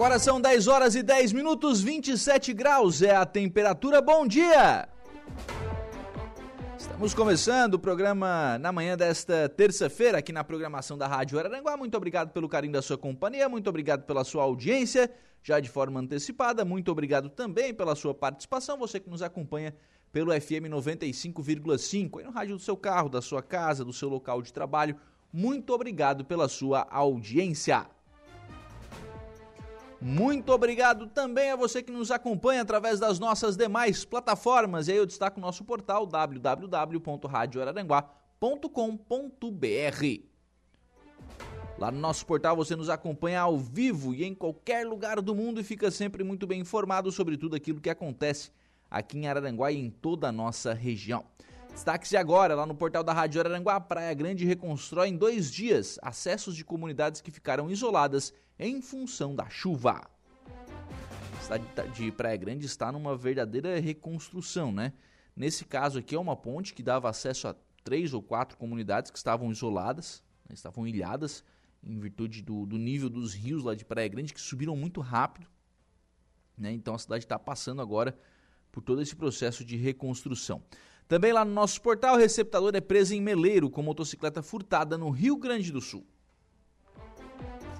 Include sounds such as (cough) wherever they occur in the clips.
Agora são 10 horas e 10 minutos, 27 graus é a temperatura. Bom dia! Estamos começando o programa na manhã desta terça-feira aqui na programação da Rádio Araranguá. Muito obrigado pelo carinho da sua companhia, muito obrigado pela sua audiência, já de forma antecipada. Muito obrigado também pela sua participação, você que nos acompanha pelo FM 95,5 aí no rádio do seu carro, da sua casa, do seu local de trabalho. Muito obrigado pela sua audiência. Muito obrigado também a você que nos acompanha através das nossas demais plataformas. E aí eu destaco o nosso portal www.radioararanguá.com.br. Lá no nosso portal você nos acompanha ao vivo e em qualquer lugar do mundo e fica sempre muito bem informado sobre tudo aquilo que acontece aqui em Araranguá e em toda a nossa região. Destaque-se agora, lá no portal da Rádio Araranguá, Praia Grande reconstrói em dois dias acessos de comunidades que ficaram isoladas em função da chuva. A cidade de Praia Grande está numa verdadeira reconstrução, né? Nesse caso aqui é uma ponte que dava acesso a três ou quatro comunidades que estavam isoladas, né? estavam ilhadas, em virtude do, do, nível dos rios lá de Praia Grande, que subiram muito rápido. Né? Então a cidade está passando agora por todo esse processo de reconstrução. Também lá no nosso portal, o receptador é preso em Meleiro com motocicleta furtada no Rio Grande do Sul.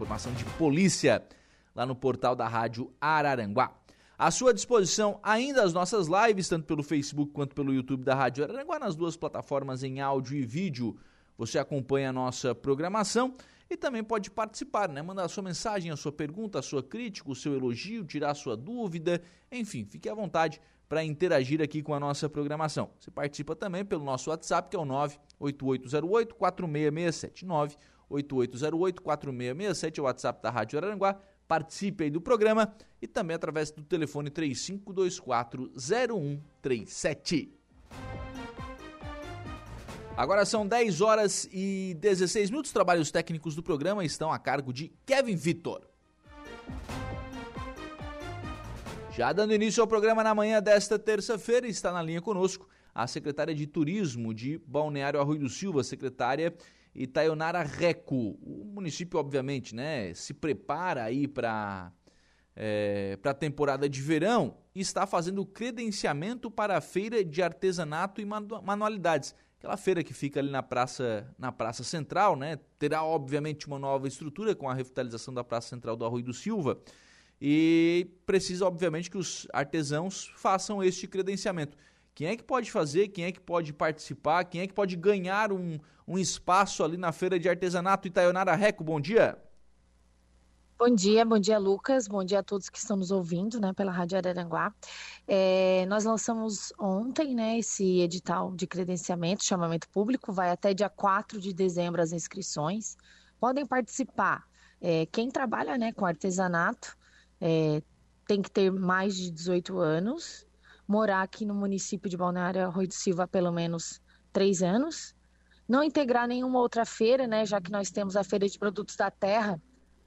Informação de polícia lá no portal da Rádio Araranguá. À sua disposição ainda as nossas lives, tanto pelo Facebook quanto pelo YouTube da Rádio Araranguá, nas duas plataformas em áudio e vídeo. Você acompanha a nossa programação e também pode participar, né? Mandar a sua mensagem, a sua pergunta, a sua crítica, o seu elogio, tirar a sua dúvida, enfim, fique à vontade para interagir aqui com a nossa programação. Você participa também pelo nosso WhatsApp, que é o 98808 4667. 98808 4667 é o WhatsApp da Rádio Araranguá. Participe aí do programa e também através do telefone 3524 0137. Agora são 10 horas e 16 minutos. Trabalhos técnicos do programa estão a cargo de Kevin Vitor. Já dando início ao programa na manhã desta terça-feira, está na linha conosco a secretária de Turismo de Balneário Arroio do Silva, secretária Itaionara Reco. O município, obviamente, né, se prepara aí para é, para a temporada de verão e está fazendo credenciamento para a feira de artesanato e manualidades. Aquela feira que fica ali na praça, na praça central, né? Terá obviamente uma nova estrutura com a revitalização da praça central do Arroio do Silva e precisa, obviamente, que os artesãos façam este credenciamento. Quem é que pode fazer, quem é que pode participar, quem é que pode ganhar um, um espaço ali na Feira de Artesanato Itaionara Reco? Bom dia. Bom dia, bom dia Lucas, bom dia a todos que estão nos ouvindo né, pela Rádio Araranguá. É, nós lançamos ontem né, esse edital de credenciamento, chamamento público, vai até dia 4 de dezembro as inscrições. Podem participar é, quem trabalha né, com artesanato, é, tem que ter mais de 18 anos, morar aqui no município de Balneário Arroio do Silva há pelo menos três anos, não integrar nenhuma outra feira, né, já que nós temos a Feira de Produtos da Terra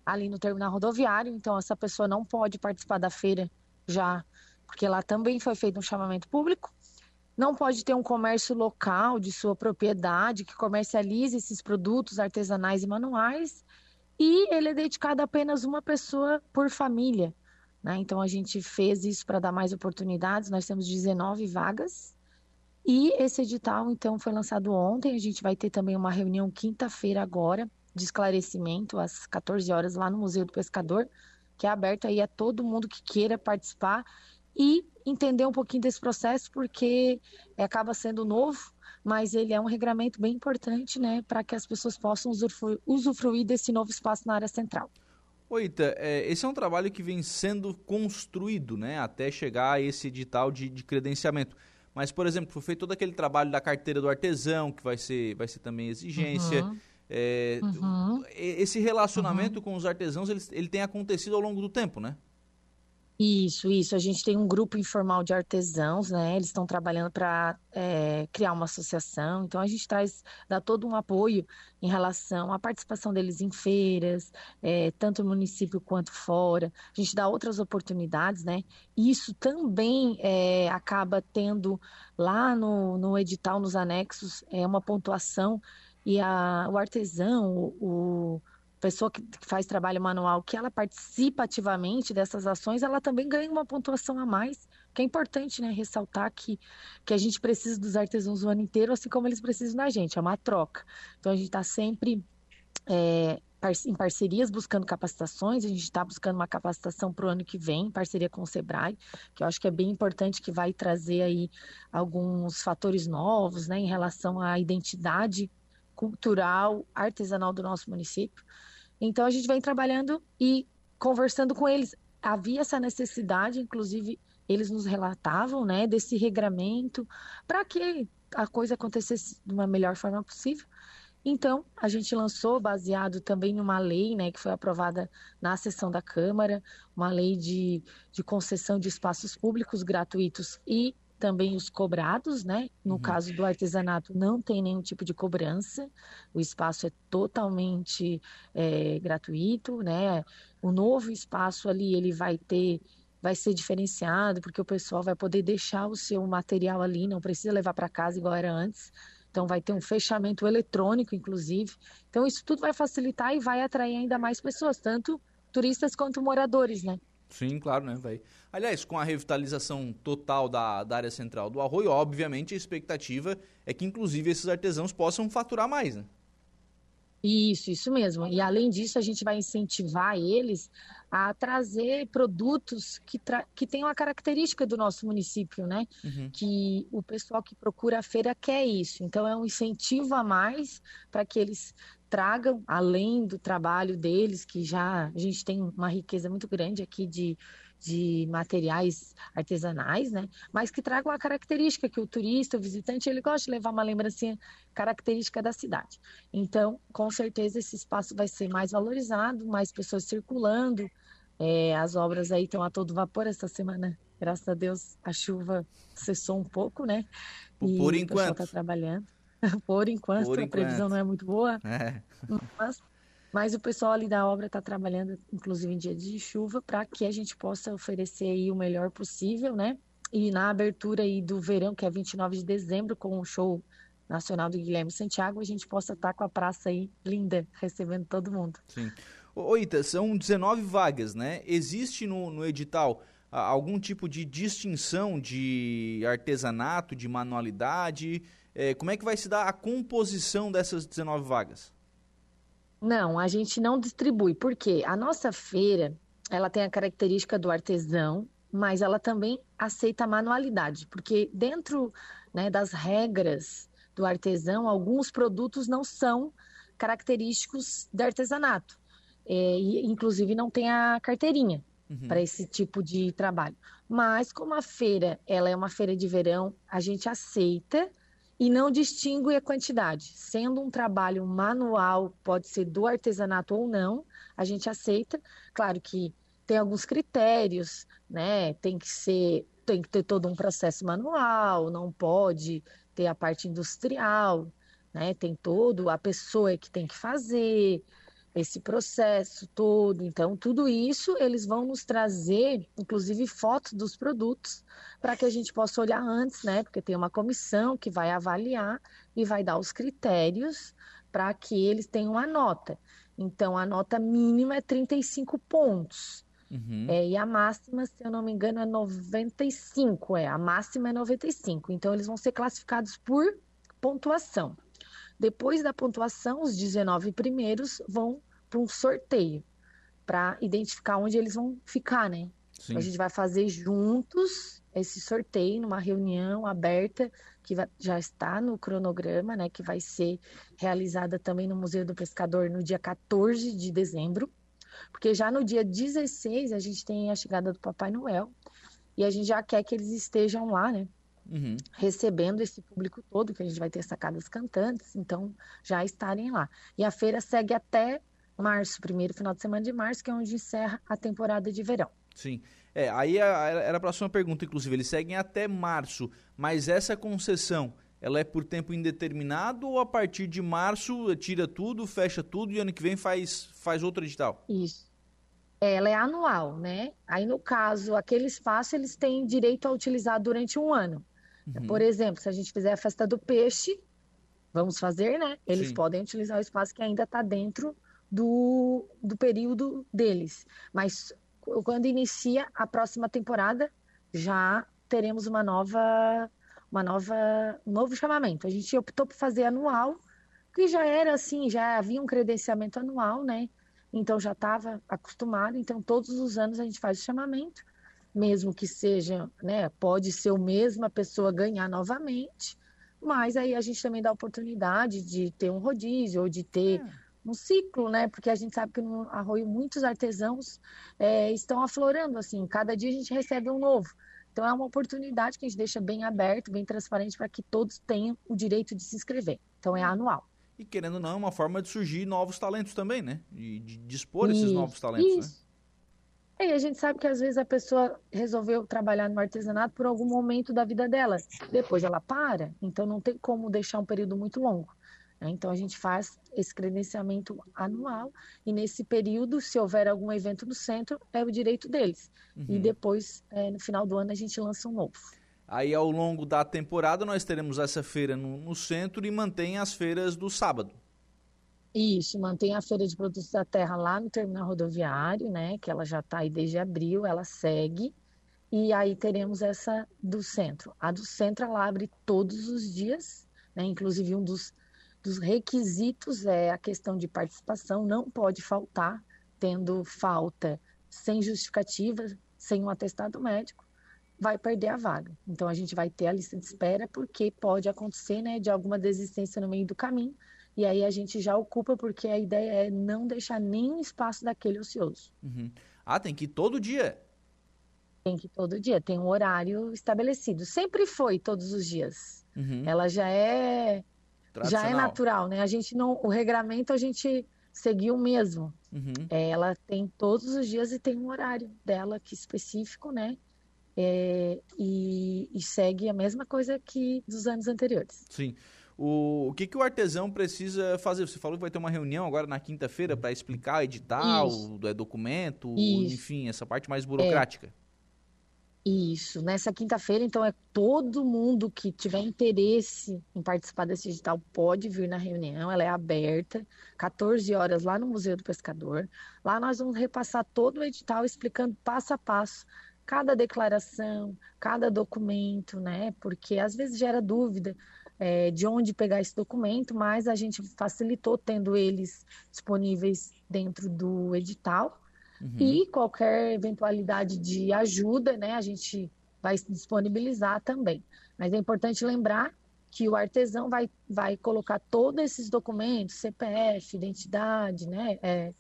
ali no terminal rodoviário, então essa pessoa não pode participar da feira já, porque lá também foi feito um chamamento público. Não pode ter um comércio local de sua propriedade que comercialize esses produtos artesanais e manuais e ele é dedicado a apenas uma pessoa por família. Né? Então a gente fez isso para dar mais oportunidades. Nós temos 19 vagas. E esse edital, então, foi lançado ontem. A gente vai ter também uma reunião quinta-feira agora, de esclarecimento, às 14 horas, lá no Museu do Pescador, que é aberto aí a todo mundo que queira participar e entender um pouquinho desse processo, porque acaba sendo novo mas ele é um regramento bem importante, né, para que as pessoas possam usufruir, desse novo espaço na área central. Oita, é, esse é um trabalho que vem sendo construído, né, até chegar a esse edital de, de credenciamento. Mas, por exemplo, foi feito todo aquele trabalho da carteira do artesão, que vai ser, vai ser também exigência. Uhum. É, uhum. Esse relacionamento uhum. com os artesãos, ele, ele tem acontecido ao longo do tempo, né? Isso, isso. A gente tem um grupo informal de artesãos, né? Eles estão trabalhando para é, criar uma associação. Então a gente traz, dá todo um apoio em relação à participação deles em feiras, é, tanto no município quanto fora. A gente dá outras oportunidades, né? Isso também é, acaba tendo lá no, no edital, nos anexos, é uma pontuação e a, o artesão, o, pessoa que, faz trabalho manual, que ela participa ativamente dessas ações, ela também ganha uma pontuação a mais, que é importante, né, ressaltar que, que a gente precisa dos artesãos o ano inteiro, assim como eles precisam da gente, é uma troca. Então a gente está sempre é, em parcerias buscando capacitações, a gente está buscando uma capacitação para o ano que vem, em parceria com o Sebrae, que eu acho que é bem importante, que vai trazer aí alguns fatores novos, né, em relação à identidade cultural, artesanal do nosso município. Então a gente vem trabalhando e conversando com eles. Havia essa necessidade, inclusive eles nos relatavam, né, desse regramento para que a coisa acontecesse de uma melhor forma possível. Então, a gente lançou, baseado também numa lei né, que foi aprovada na sessão da Câmara, uma lei de, de concessão de espaços públicos gratuitos e também os cobrados, né? No uhum. caso do artesanato, não tem nenhum tipo de cobrança, o espaço é totalmente é, gratuito, né? O novo espaço ali, ele vai ter, vai ser diferenciado, porque o pessoal vai poder deixar o seu material ali, não precisa levar para casa igual era antes. Então, vai ter um fechamento eletrônico, inclusive. Então, isso tudo vai facilitar e vai atrair ainda mais pessoas, tanto turistas quanto moradores, né? Sim, claro, né, vai. Aliás, com a revitalização total da, da área central do Arroio, obviamente a expectativa é que inclusive esses artesãos possam faturar mais, né? Isso, isso mesmo. E além disso, a gente vai incentivar eles a trazer produtos que, tra que tenham a característica do nosso município, né? Uhum. Que o pessoal que procura a feira quer isso. Então, é um incentivo a mais para que eles tragam, além do trabalho deles, que já a gente tem uma riqueza muito grande aqui de, de materiais artesanais, né? Mas que tragam a característica que o turista, o visitante, ele gosta de levar uma lembrancinha característica da cidade. Então, com certeza esse espaço vai ser mais valorizado, mais pessoas circulando. É, as obras aí estão a todo vapor essa semana. Graças a Deus a chuva cessou um pouco, né? E Por enquanto. está trabalhando. (laughs) Por enquanto, Por a previsão não é muito boa. É. Mas, mas, o pessoal ali da obra está trabalhando, inclusive em dia de chuva, para que a gente possa oferecer aí o melhor possível, né? E na abertura aí do verão, que é 29 de dezembro, com o show nacional do Guilherme Santiago, a gente possa estar tá com a praça aí linda, recebendo todo mundo. Sim. Ô, Ita, são 19 vagas, né? Existe no, no edital algum tipo de distinção de artesanato, de manualidade? É, como é que vai se dar a composição dessas 19 vagas? Não, a gente não distribui, porque a nossa feira, ela tem a característica do artesão, mas ela também aceita a manualidade, porque dentro né, das regras do artesão, alguns produtos não são característicos de artesanato. É, e, inclusive não tem a carteirinha uhum. para esse tipo de trabalho. Mas como a feira ela é uma feira de verão, a gente aceita e não distingue a quantidade. Sendo um trabalho manual, pode ser do artesanato ou não, a gente aceita. Claro que tem alguns critérios, né? Tem que ser, tem que ter todo um processo manual, não pode ter a parte industrial, né? Tem todo a pessoa que tem que fazer, esse processo todo. Então, tudo isso eles vão nos trazer, inclusive fotos dos produtos, para que a gente possa olhar antes, né? Porque tem uma comissão que vai avaliar e vai dar os critérios para que eles tenham a nota. Então, a nota mínima é 35 pontos. Uhum. É, e a máxima, se eu não me engano, é 95. É, a máxima é 95. Então, eles vão ser classificados por pontuação. Depois da pontuação, os 19 primeiros vão para um sorteio para identificar onde eles vão ficar, né? Sim. A gente vai fazer juntos esse sorteio numa reunião aberta que já está no cronograma, né? Que vai ser realizada também no Museu do Pescador no dia 14 de dezembro, porque já no dia 16 a gente tem a chegada do Papai Noel e a gente já quer que eles estejam lá, né? Uhum. recebendo esse público todo, que a gente vai ter sacadas cantantes, então já estarem lá. E a feira segue até março, primeiro final de semana de março, que é onde encerra a temporada de verão. Sim. É, aí era a próxima pergunta, inclusive. Eles seguem até março, mas essa concessão, ela é por tempo indeterminado ou a partir de março tira tudo, fecha tudo e ano que vem faz, faz outro edital? Isso. Ela é anual, né? Aí, no caso, aquele espaço eles têm direito a utilizar durante um ano. Uhum. Por exemplo, se a gente fizer a festa do peixe, vamos fazer, né? Eles Sim. podem utilizar o espaço que ainda está dentro do, do período deles. Mas quando inicia a próxima temporada, já teremos uma nova, uma nova, um novo chamamento. A gente optou por fazer anual, que já era assim, já havia um credenciamento anual, né? Então já estava acostumado. Então todos os anos a gente faz o chamamento, mesmo que seja, né? Pode ser o mesma pessoa ganhar novamente, mas aí a gente também dá a oportunidade de ter um rodízio ou de ter é um ciclo, né? Porque a gente sabe que no Arroio muitos artesãos é, estão aflorando, assim, cada dia a gente recebe um novo. Então é uma oportunidade que a gente deixa bem aberto, bem transparente para que todos tenham o direito de se inscrever. Então é anual. E querendo ou não, é uma forma de surgir novos talentos também, né? De, de dispor esses novos talentos, né? isso. né? E a gente sabe que às vezes a pessoa resolveu trabalhar no artesanato por algum momento da vida dela. Depois ela para, então não tem como deixar um período muito longo. Né? Então, a gente faz esse credenciamento anual e, nesse período, se houver algum evento no centro, é o direito deles. Uhum. E depois, é, no final do ano, a gente lança um novo. Aí, ao longo da temporada, nós teremos essa feira no, no centro e mantém as feiras do sábado. Isso, mantém a Feira de Produtos da Terra lá no terminal rodoviário, né? Que ela já está aí desde abril, ela segue. E aí teremos essa do centro. A do centro ela abre todos os dias, né? Inclusive um dos dos requisitos é a questão de participação, não pode faltar, tendo falta sem justificativa, sem um atestado médico, vai perder a vaga. Então a gente vai ter a lista de espera porque pode acontecer, né, de alguma desistência no meio do caminho, e aí a gente já ocupa porque a ideia é não deixar nenhum espaço daquele ocioso. Uhum. Ah, tem que ir todo dia. Tem que ir todo dia, tem um horário estabelecido. Sempre foi todos os dias. Uhum. Ela já é já é natural, né? A gente não, o regramento a gente seguiu mesmo. Uhum. É, ela tem todos os dias e tem um horário dela que específico, né? É, e, e, segue a mesma coisa que dos anos anteriores. Sim. O, o que, que o artesão precisa fazer? Você falou que vai ter uma reunião agora na quinta-feira para explicar edital, o, é documento, Isso. enfim, essa parte mais burocrática. É. Isso, nessa quinta-feira, então, é todo mundo que tiver interesse em participar desse edital pode vir na reunião, ela é aberta, 14 horas lá no Museu do Pescador. Lá nós vamos repassar todo o edital explicando passo a passo cada declaração, cada documento, né? Porque às vezes gera dúvida é, de onde pegar esse documento, mas a gente facilitou tendo eles disponíveis dentro do edital. Uhum. E qualquer eventualidade de ajuda, né, a gente vai disponibilizar também. Mas é importante lembrar que o artesão vai, vai colocar todos esses documentos, CPF, identidade, né, é,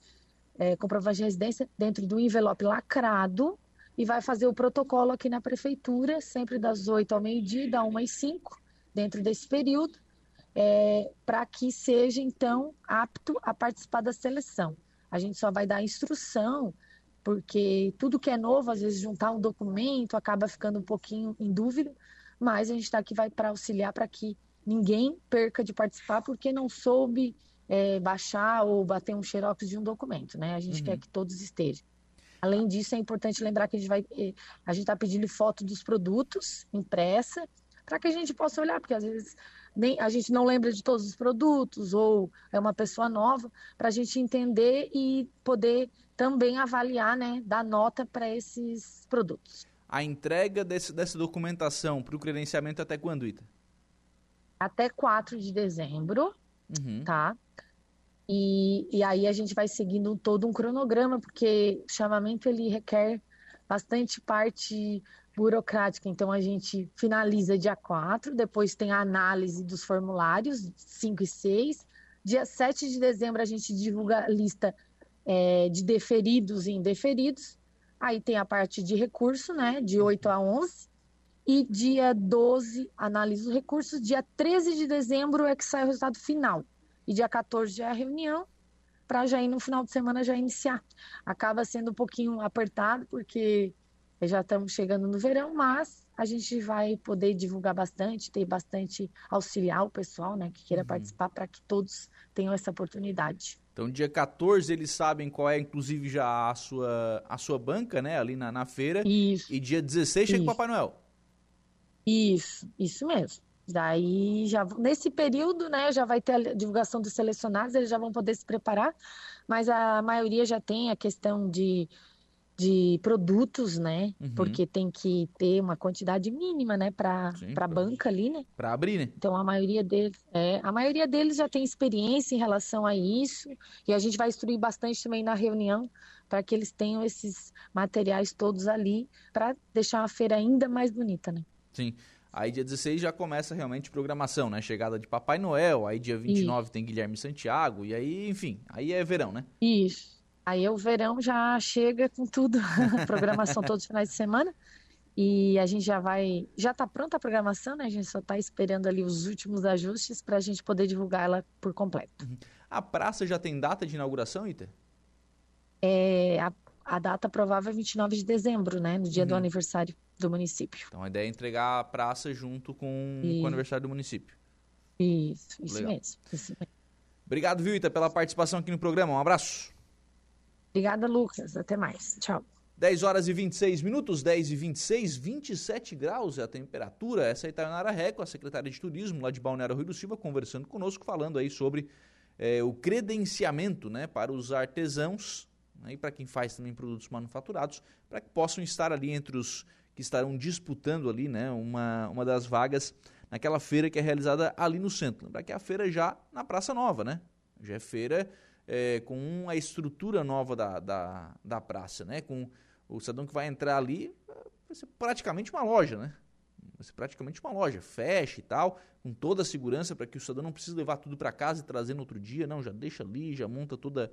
é, comprovante de residência, dentro do envelope lacrado e vai fazer o protocolo aqui na prefeitura, sempre das 8 ao meio-dia, da 1 às 5, dentro desse período, é, para que seja, então, apto a participar da seleção. A gente só vai dar instrução, porque tudo que é novo, às vezes juntar um documento acaba ficando um pouquinho em dúvida, mas a gente está aqui vai para auxiliar para que ninguém perca de participar porque não soube é, baixar ou bater um xerox de um documento, né? A gente uhum. quer que todos estejam. Além disso, é importante lembrar que a gente vai, eh, a gente está pedindo foto dos produtos impressa para que a gente possa olhar, porque às vezes nem a gente não lembra de todos os produtos ou é uma pessoa nova, para a gente entender e poder também avaliar, né, dar nota para esses produtos. A entrega desse, dessa documentação para o credenciamento até quando, Ita? Até 4 de dezembro, uhum. tá? E, e aí a gente vai seguindo todo um cronograma, porque o chamamento ele requer bastante parte burocrática. Então a gente finaliza dia 4, depois tem a análise dos formulários 5 e 6. Dia 7 de dezembro a gente divulga a lista é, de deferidos e indeferidos. Aí tem a parte de recurso, né, de 8 a 11. e dia 12 analisa os recursos, dia 13 de dezembro é que sai o resultado final. E dia 14 já é a reunião, para já ir no final de semana já iniciar. Acaba sendo um pouquinho apertado, porque já estamos chegando no verão, mas a gente vai poder divulgar bastante, ter bastante auxiliar o pessoal né, que queira uhum. participar para que todos tenham essa oportunidade. Então, dia 14, eles sabem qual é, inclusive, já a sua, a sua banca, né? Ali na, na feira. Isso. E dia 16 chega o Papai Noel. Isso, isso mesmo. Daí já nesse período, né, já vai ter a divulgação dos selecionados, eles já vão poder se preparar, mas a maioria já tem a questão de de produtos, né? Uhum. Porque tem que ter uma quantidade mínima, né, para para banca ali, né? Para abrir, né? Então a maioria deles, é, a maioria deles já tem experiência em relação a isso, e a gente vai instruir bastante também na reunião para que eles tenham esses materiais todos ali para deixar a feira ainda mais bonita, né? Sim. Aí dia 16 já começa realmente programação, né? Chegada de Papai Noel, aí dia 29 Isso. tem Guilherme Santiago, e aí, enfim, aí é verão, né? Isso. Aí o verão já chega com tudo, (laughs) programação todos os finais de semana. E a gente já vai. Já está pronta a programação, né? A gente só está esperando ali os últimos ajustes para a gente poder divulgar ela por completo. Uhum. A praça já tem data de inauguração, Ita? É, a, a data provável é 29 de dezembro, né? No dia uhum. do aniversário do município. Então a ideia é entregar a praça junto com, e... com o aniversário do município. Isso, isso mesmo, isso mesmo. Obrigado, viu, Ita, pela participação aqui no programa. Um abraço. Obrigada, Lucas. Até mais. Tchau. 10 horas e 26 minutos, 10 e 26, 27 graus é a temperatura. Essa é a Itaionara Reco, a secretária de Turismo lá de Balneário Rio do Silva, conversando conosco, falando aí sobre é, o credenciamento né, para os artesãos né, e para quem faz também produtos manufaturados, para que possam estar ali entre os que estarão disputando ali né, uma, uma das vagas naquela feira que é realizada ali no centro. Lembrar que é a feira já na Praça Nova, né? Já é feira é, com a estrutura nova da, da, da praça, né? Com o cidadão que vai entrar ali, vai ser praticamente uma loja, né? Vai ser praticamente uma loja, fecha e tal, com toda a segurança para que o cidadão não precise levar tudo para casa e trazer no outro dia, não, já deixa ali, já monta toda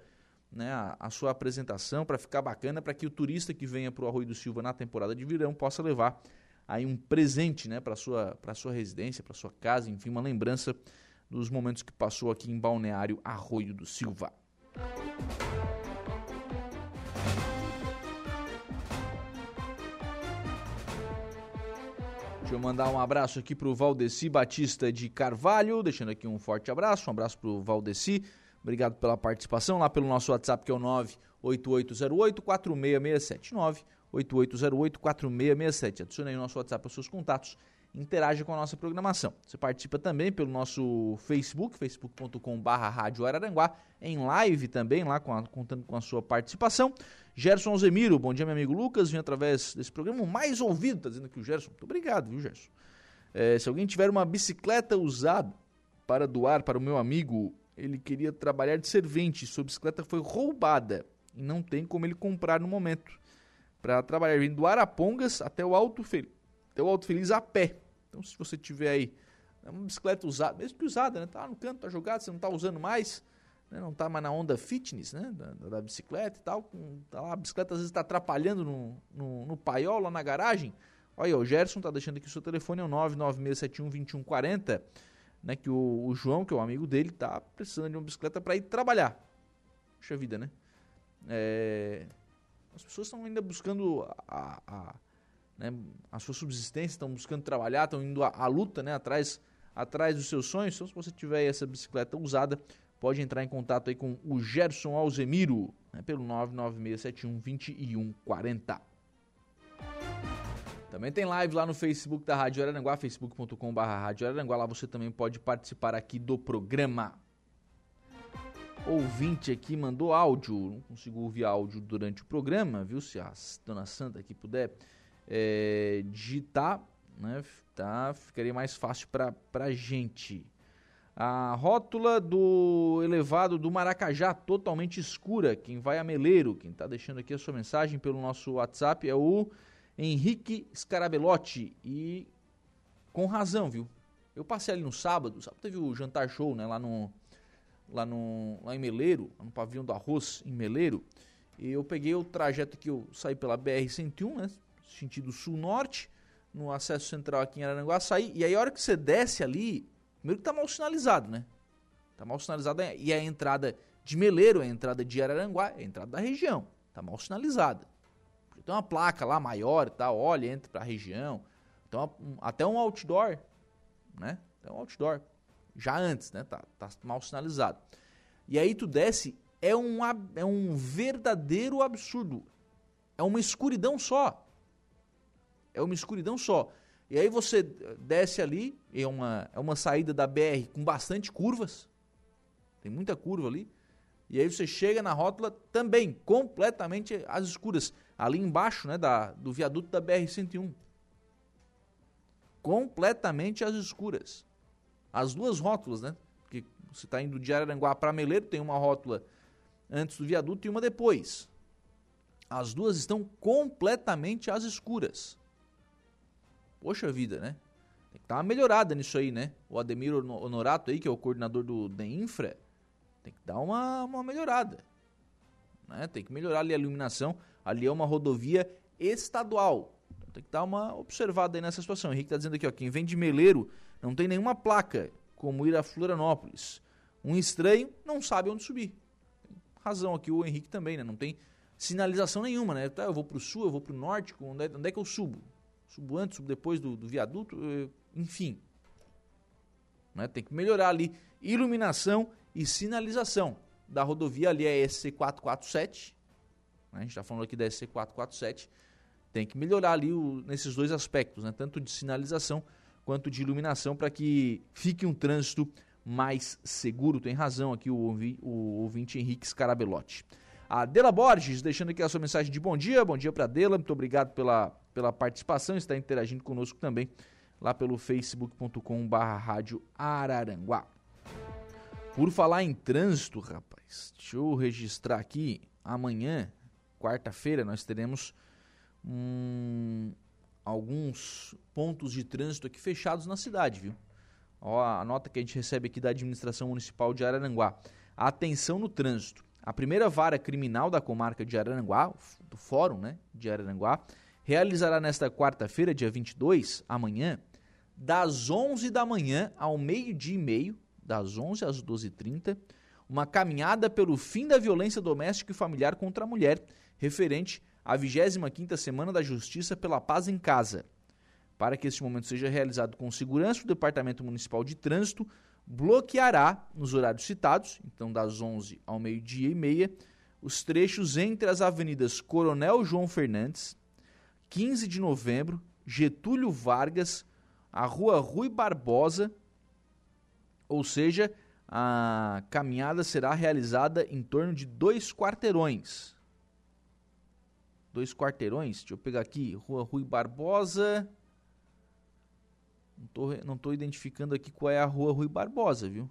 né, a, a sua apresentação para ficar bacana, para que o turista que venha para o Arroio do Silva na temporada de verão possa levar aí um presente né, para sua para sua residência, para sua casa, enfim, uma lembrança dos momentos que passou aqui em Balneário Arroio do Silva. Deixa eu mandar um abraço aqui para o Valdeci Batista de Carvalho, deixando aqui um forte abraço, um abraço para o Valdeci, obrigado pela participação lá pelo nosso WhatsApp que é o 98808 4667 98808 4667. Adicione aí o nosso WhatsApp para os seus contatos interaja com a nossa programação. Você participa também pelo nosso Facebook, facebook.com.br Rádio Araranguá, em live também, lá com a, contando com a sua participação. Gerson Alzemiro, bom dia, meu amigo Lucas, vim através desse programa mais ouvido, tá dizendo aqui o Gerson. Muito obrigado, viu, Gerson? É, se alguém tiver uma bicicleta usada para doar para o meu amigo, ele queria trabalhar de servente, sua bicicleta foi roubada e não tem como ele comprar no momento. Para trabalhar vindo do Arapongas até o Alto Feliz até o Alto Feliz a pé. Então, se você tiver aí né, uma bicicleta usada, mesmo que usada, né? Tá no canto, tá jogado, você não tá usando mais, né? Não tá mais na onda fitness, né? Da, da bicicleta e tal. Tá lá, a bicicleta às vezes está atrapalhando no, no, no paiol, lá na garagem. Olha o Gerson tá deixando aqui o seu telefone, é o 996712140, né? Que o, o, João, que é o amigo dele, tá precisando de uma bicicleta para ir trabalhar. Puxa vida, né? É, as pessoas estão ainda buscando a, a né, a sua subsistência, estão buscando trabalhar, estão indo à, à, luta, né, atrás, atrás dos seus sonhos. Então, se você tiver essa bicicleta usada, pode entrar em contato aí com o Gerson Alzemiro, né, pelo 996712140. Também tem live lá no Facebook da Rádio Araranguá, facebook.com.br. Lá você também pode participar aqui do programa. Ouvinte aqui mandou áudio, não consigo ouvir áudio durante o programa, viu? Se a dona Santa aqui puder é, digitar, né, tá, ficaria mais fácil para a gente. A rótula do elevado do Maracajá, totalmente escura. Quem vai a Meleiro, quem está deixando aqui a sua mensagem pelo nosso WhatsApp é o Henrique Scarabelotti. E com razão, viu? Eu passei ali no sábado, sábado teve o jantar show, né, lá no lá no lá em Meleiro, no pavilhão do arroz em Meleiro. E eu peguei o trajeto que eu saí pela BR 101, né? Sentido sul-norte, no acesso central aqui em Araranguá, sair, e aí a hora que você desce ali, primeiro que tá mal sinalizado, né? Tá mal sinalizado, e a entrada de Meleiro, a entrada de Araranguá, é a entrada da região, tá mal sinalizada. Tem uma placa lá maior e tal, olha, entra pra região. Então, até um outdoor, né? Até um outdoor. Já antes, né? Tá, tá mal sinalizado. E aí tu desce, é um, é um verdadeiro absurdo. É uma escuridão só. É uma escuridão só. E aí você desce ali, é uma, é uma saída da BR com bastante curvas. Tem muita curva ali. E aí você chega na rótula também, completamente às escuras. Ali embaixo, né, da, do viaduto da BR-101. Completamente às escuras. As duas rótulas, né? Que você está indo de Araranguá para Meleiro, tem uma rótula antes do viaduto e uma depois. As duas estão completamente às escuras. Poxa vida, né? Tem que dar uma melhorada nisso aí, né? O Ademir Honorato aí, que é o coordenador do DENFRA, tem que dar uma, uma melhorada. Né? Tem que melhorar ali a iluminação. Ali é uma rodovia estadual. Então tem que dar uma observada aí nessa situação. O Henrique está dizendo aqui, ó, quem vem de Meleiro não tem nenhuma placa, como ir a Florianópolis. Um estranho não sabe onde subir. Tem razão aqui o Henrique também, né? Não tem sinalização nenhuma, né? Tá, eu vou para o sul, eu vou para o norte, onde é, onde é que eu subo? Subo antes, subo depois do, do viaduto, eh, enfim. Né? Tem que melhorar ali iluminação e sinalização da rodovia ali é SC447. Né? A gente está falando aqui da SC447. Tem que melhorar ali o, nesses dois aspectos, né? tanto de sinalização quanto de iluminação, para que fique um trânsito mais seguro. Tem razão aqui o, o ouvinte Henrique Scarabelotti. A Dela Borges, deixando aqui a sua mensagem de bom dia. Bom dia para Dela. Muito obrigado pela, pela participação. Está interagindo conosco também lá pelo facebook.com.br Rádio Araranguá. Por falar em trânsito, rapaz, deixa eu registrar aqui. Amanhã, quarta-feira, nós teremos hum, alguns pontos de trânsito aqui fechados na cidade, viu? Ó, a nota que a gente recebe aqui da Administração Municipal de Araranguá. Atenção no trânsito. A primeira vara criminal da comarca de Araranguá, do Fórum né, de Araranguá, realizará nesta quarta-feira, dia 22, amanhã, das 11 da manhã ao meio-dia e meio, das 11 às 12h30, uma caminhada pelo fim da violência doméstica e familiar contra a mulher, referente à 25ª Semana da Justiça pela Paz em Casa. Para que este momento seja realizado com segurança, o Departamento Municipal de Trânsito bloqueará, nos horários citados, então das 11 ao meio-dia e meia, os trechos entre as avenidas Coronel João Fernandes, 15 de novembro, Getúlio Vargas, a Rua Rui Barbosa, ou seja, a caminhada será realizada em torno de dois quarteirões. Dois quarteirões, deixa eu pegar aqui, Rua Rui Barbosa, não tô, não tô identificando aqui qual é a rua Rui Barbosa, viu?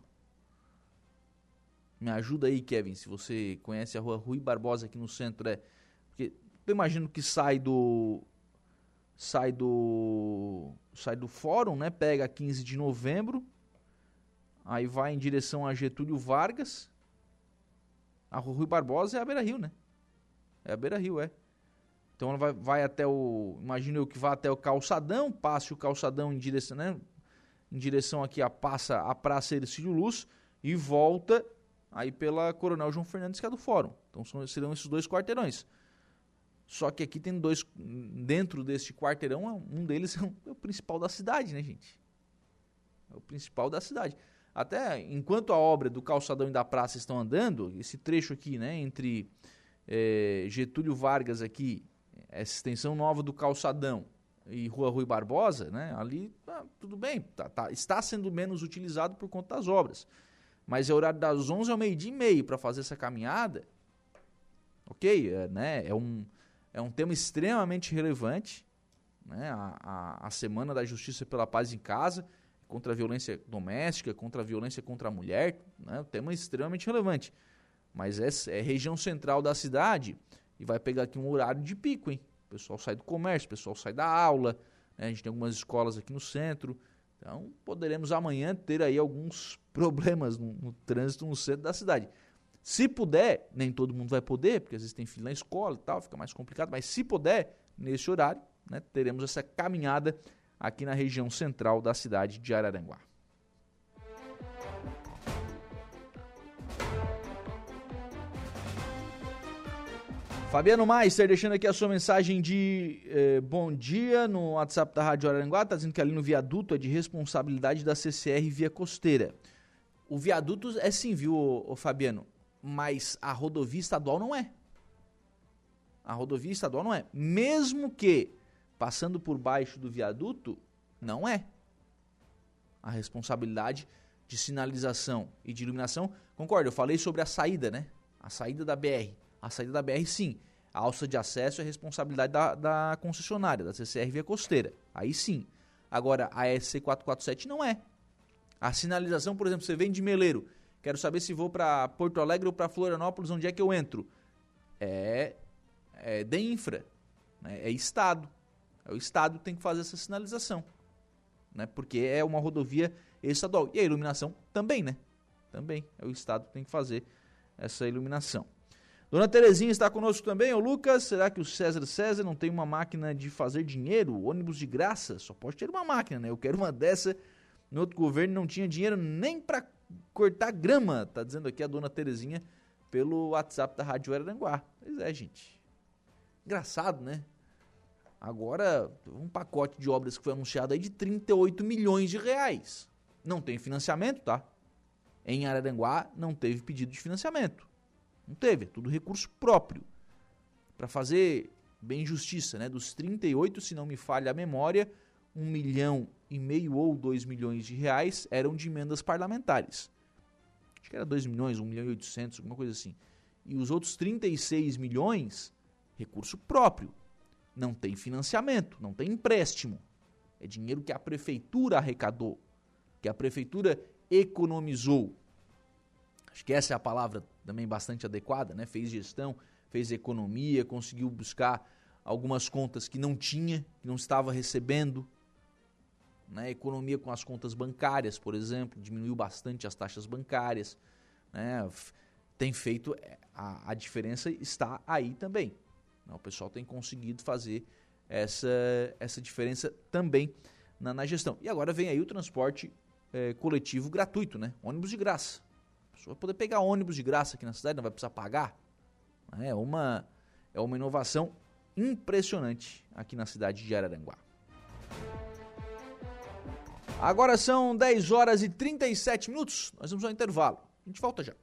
Me ajuda aí, Kevin, se você conhece a rua Rui Barbosa aqui no centro. É, porque eu imagino que sai do. Sai do. Sai do fórum, né? Pega 15 de novembro. Aí vai em direção a Getúlio Vargas. A Rui Barbosa é a Beira Rio, né? É a Beira Rio, é. Então ela vai, vai até o. Imagino eu que vá até o calçadão, passe o calçadão em direção, né? Em direção aqui a passa a Praça Ercílio Luz e volta aí pela Coronel João Fernandes, que é do Fórum. Então são, serão esses dois quarteirões. Só que aqui tem dois. Dentro deste quarteirão, um deles (laughs) é, é o principal da cidade, né, gente? É o principal da cidade. Até enquanto a obra do calçadão e da praça estão andando, esse trecho aqui, né, entre é, Getúlio Vargas aqui essa extensão nova do calçadão e Rua Rui Barbosa, né, ali ah, tudo bem, tá, tá, está sendo menos utilizado por conta das obras. Mas é horário das 11 ao meio-dia e meio para fazer essa caminhada. Ok, é, né, é, um, é um tema extremamente relevante. Né, a, a, a Semana da Justiça pela Paz em Casa, contra a violência doméstica, contra a violência contra a mulher, né, um tema extremamente relevante. Mas é, é região central da cidade e vai pegar aqui um horário de pico, hein? O pessoal sai do comércio, o pessoal sai da aula, né? a gente tem algumas escolas aqui no centro. Então, poderemos amanhã ter aí alguns (laughs) problemas no, no trânsito no centro da cidade. Se puder, nem todo mundo vai poder, porque às vezes tem fila na escola e tal, fica mais complicado, mas se puder, nesse horário, né, teremos essa caminhada aqui na região central da cidade de Araranguá. Fabiano Meister deixando aqui a sua mensagem de eh, bom dia no WhatsApp da Rádio Araranguá, está dizendo que ali no viaduto é de responsabilidade da CCR Via Costeira. O viaduto é sim, viu, ô, ô Fabiano? Mas a rodovia estadual não é. A rodovia estadual não é. Mesmo que passando por baixo do viaduto, não é. A responsabilidade de sinalização e de iluminação, concordo, eu falei sobre a saída, né? A saída da BR. A saída da BR, sim. A alça de acesso é responsabilidade da, da concessionária, da CCR Via Costeira. Aí sim. Agora, a SC447 não é. A sinalização, por exemplo, você vem de Meleiro, quero saber se vou para Porto Alegre ou para Florianópolis, onde é que eu entro? É, é de infra, né? é Estado. É o Estado que tem que fazer essa sinalização, né? porque é uma rodovia estadual. E a iluminação também, né? Também é o Estado que tem que fazer essa iluminação. Dona Terezinha está conosco também. Ô Lucas, será que o César César não tem uma máquina de fazer dinheiro? Ônibus de graça? Só pode ter uma máquina, né? Eu quero uma dessa no outro governo não tinha dinheiro nem para cortar grama, tá dizendo aqui a dona Terezinha pelo WhatsApp da Rádio Araranguá. Pois é, gente. Engraçado, né? Agora, um pacote de obras que foi anunciado aí de 38 milhões de reais. Não tem financiamento, tá? Em Araranguá não teve pedido de financiamento. Não teve, é tudo recurso próprio. Para fazer bem justiça, né? Dos 38, se não me falha a memória, 1 milhão e meio ou 2 milhões de reais eram de emendas parlamentares. Acho que era 2 milhões, 1 milhão e 800, alguma coisa assim. E os outros 36 milhões, recurso próprio. Não tem financiamento, não tem empréstimo. É dinheiro que a prefeitura arrecadou, que a prefeitura economizou. Acho que essa é a palavra também bastante adequada, né? Fez gestão, fez economia, conseguiu buscar algumas contas que não tinha, que não estava recebendo, né? Economia com as contas bancárias, por exemplo, diminuiu bastante as taxas bancárias. Né? Tem feito. É, a, a diferença está aí também. Né? O pessoal tem conseguido fazer essa, essa diferença também na, na gestão. E agora vem aí o transporte é, coletivo gratuito, né? Ônibus de graça. A pessoa vai poder pegar ônibus de graça aqui na cidade, não vai precisar pagar. É uma, é uma inovação impressionante aqui na cidade de Araranguá. Agora são 10 horas e 37 minutos. Nós vamos ao intervalo. A gente volta já.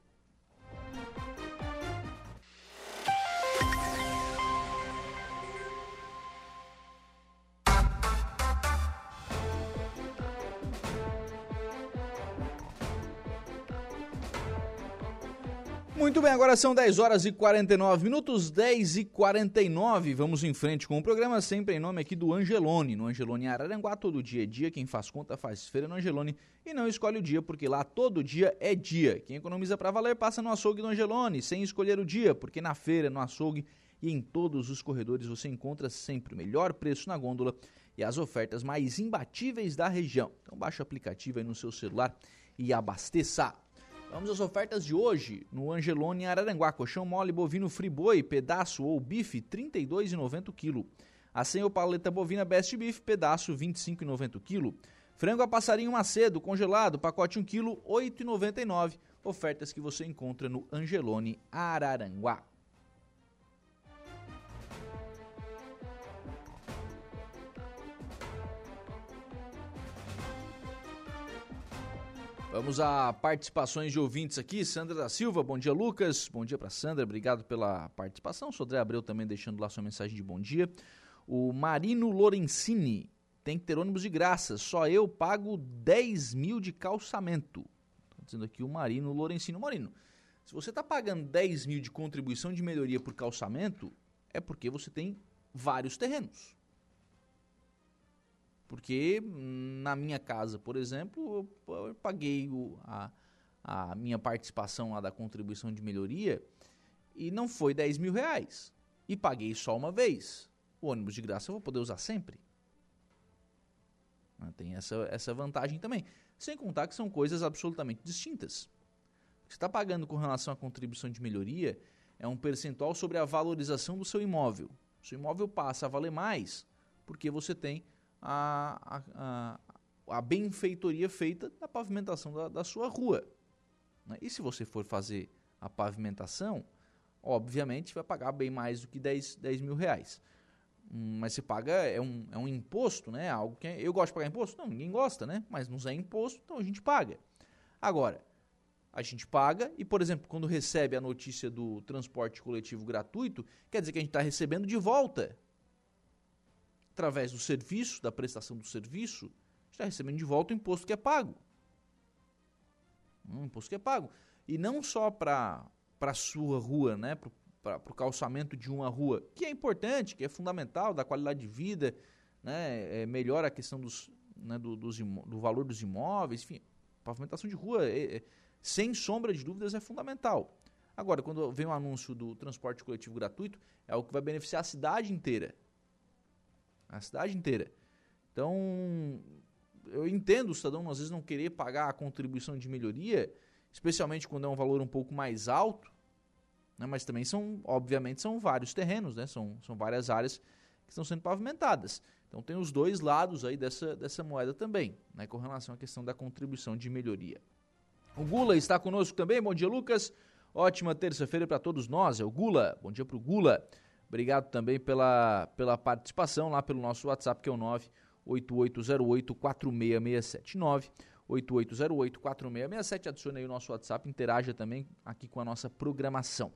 Muito bem, agora são 10 horas e 49 minutos, 10 e 49. Vamos em frente com o programa, sempre em nome aqui do Angelone. No Angelone Araranguá, todo dia é dia. Quem faz conta faz feira no Angelone e não escolhe o dia, porque lá todo dia é dia. Quem economiza para valer passa no açougue do Angelone, sem escolher o dia, porque na feira, no açougue e em todos os corredores você encontra sempre o melhor preço na gôndola e as ofertas mais imbatíveis da região. Então baixe o aplicativo aí no seu celular e abasteça. Vamos às ofertas de hoje no Angelone Araranguá. Colchão mole bovino friboi, pedaço ou bife, R$ 32,90 kg. Assim ou paleta bovina best beef, pedaço, R$ 25,90 kg. Frango a passarinho macedo, congelado, pacote 1 kg, R$ 8,99. Ofertas que você encontra no Angelone Araranguá. Vamos a participações de ouvintes aqui. Sandra da Silva, bom dia, Lucas. Bom dia para Sandra, obrigado pela participação. Sodré Abreu também deixando lá sua mensagem de bom dia. O Marino Lorenzini tem que ter ônibus de graça, só eu pago 10 mil de calçamento. Estou dizendo aqui o Marino Lorenzini. Marino, se você está pagando 10 mil de contribuição de melhoria por calçamento, é porque você tem vários terrenos. Porque na minha casa, por exemplo, eu, paguei o, a, a minha participação lá da contribuição de melhoria e não foi 10 mil reais. E paguei só uma vez. O ônibus de graça eu vou poder usar sempre. Ah, tem essa, essa vantagem também. Sem contar que são coisas absolutamente distintas. O que você está pagando com relação à contribuição de melhoria é um percentual sobre a valorização do seu imóvel. O seu imóvel passa a valer mais porque você tem a, a, a, benfeitoria feita da pavimentação da, da sua rua. Né? E se você for fazer a pavimentação, obviamente vai pagar bem mais do que 10, 10 mil reais. Hum, mas você paga, é um, é um imposto, né? Algo que é, eu gosto de pagar imposto? Não, ninguém gosta, né? Mas nos é imposto, então a gente paga. Agora, a gente paga e, por exemplo, quando recebe a notícia do transporte coletivo gratuito, quer dizer que a gente está recebendo de volta. Através do serviço, da prestação do serviço, está recebendo de volta o imposto que é pago. Um imposto que é pago. E não só para a sua rua, né? para o calçamento de uma rua, que é importante, que é fundamental, da qualidade de vida, né? É, melhora a questão dos, né, do, dos do valor dos imóveis, enfim, pavimentação de rua é, é sem sombra de dúvidas, é fundamental. Agora, quando vem o um anúncio do transporte coletivo gratuito, é o que vai beneficiar a cidade inteira. A cidade inteira. Então, eu entendo o cidadão às vezes não querer pagar a contribuição de melhoria, especialmente quando é um valor um pouco mais alto, né? mas também são, obviamente, são vários terrenos, né? são, são várias áreas que estão sendo pavimentadas. Então tem os dois lados aí dessa, dessa moeda também, né? com relação à questão da contribuição de melhoria. O Gula está conosco também. Bom dia, Lucas. Ótima terça-feira para todos nós. É o Gula. Bom dia para o Gula. Obrigado também pela, pela participação lá pelo nosso WhatsApp, que é o 98808-4667. 98808-4667. Adicione aí o nosso WhatsApp, interaja também aqui com a nossa programação.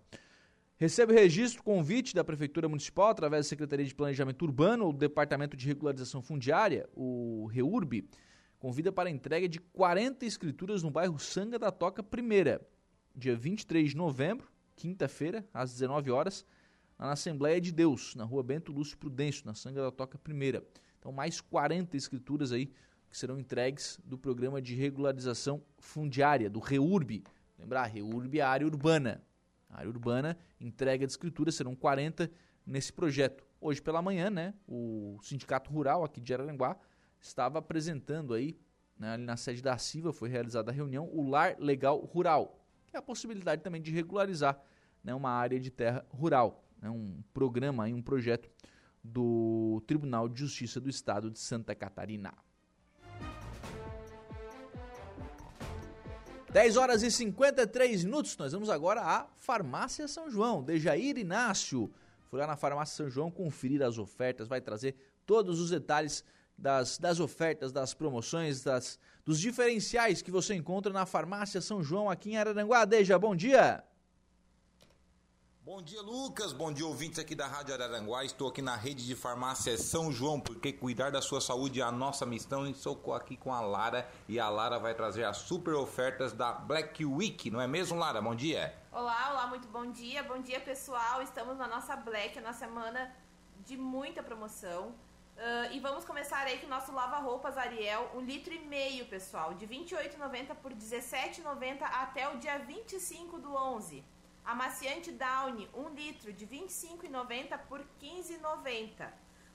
Recebe registro, convite da Prefeitura Municipal, através da Secretaria de Planejamento Urbano ou do Departamento de Regularização Fundiária, o REURB, convida para a entrega de 40 escrituras no bairro Sanga da Toca Primeira, dia 23 de novembro, quinta-feira, às 19 horas, na Assembleia de Deus, na rua Bento Lúcio Prudêncio, na Sanga da Toca Primeira. Então, mais 40 escrituras aí que serão entregues do programa de regularização fundiária, do REURB. Lembrar, REURB é a área urbana. A área urbana, entrega de escrituras, serão 40 nesse projeto. Hoje pela manhã, né, o Sindicato Rural aqui de Araranguá estava apresentando aí, né, ali na sede da CIVA, foi realizada a reunião, o Lar Legal Rural, que é a possibilidade também de regularizar né, uma área de terra rural, né, um programa, um projeto do Tribunal de Justiça do Estado de Santa Catarina. 10 horas e 53 minutos, nós vamos agora à Farmácia São João. Dejair Inácio foi lá na Farmácia São João conferir as ofertas, vai trazer todos os detalhes das, das ofertas, das promoções, das, dos diferenciais que você encontra na Farmácia São João aqui em Araranguá. Deja, bom dia! Bom dia, Lucas. Bom dia, ouvintes aqui da Rádio Araranguá. Estou aqui na rede de farmácia São João, porque cuidar da sua saúde é a nossa missão. E estou aqui com a Lara e a Lara vai trazer as super ofertas da Black Week, não é mesmo, Lara? Bom dia. Olá, olá, muito bom dia. Bom dia, pessoal. Estamos na nossa Black, na semana de muita promoção. Uh, e vamos começar aí com o nosso lava-roupas Ariel, um litro e meio, pessoal, de R$ 28,90 por R$ 17,90 até o dia 25 do 11. Amaciante Downy, 1 um litro, de R$ 25,90 por R$ 15,90.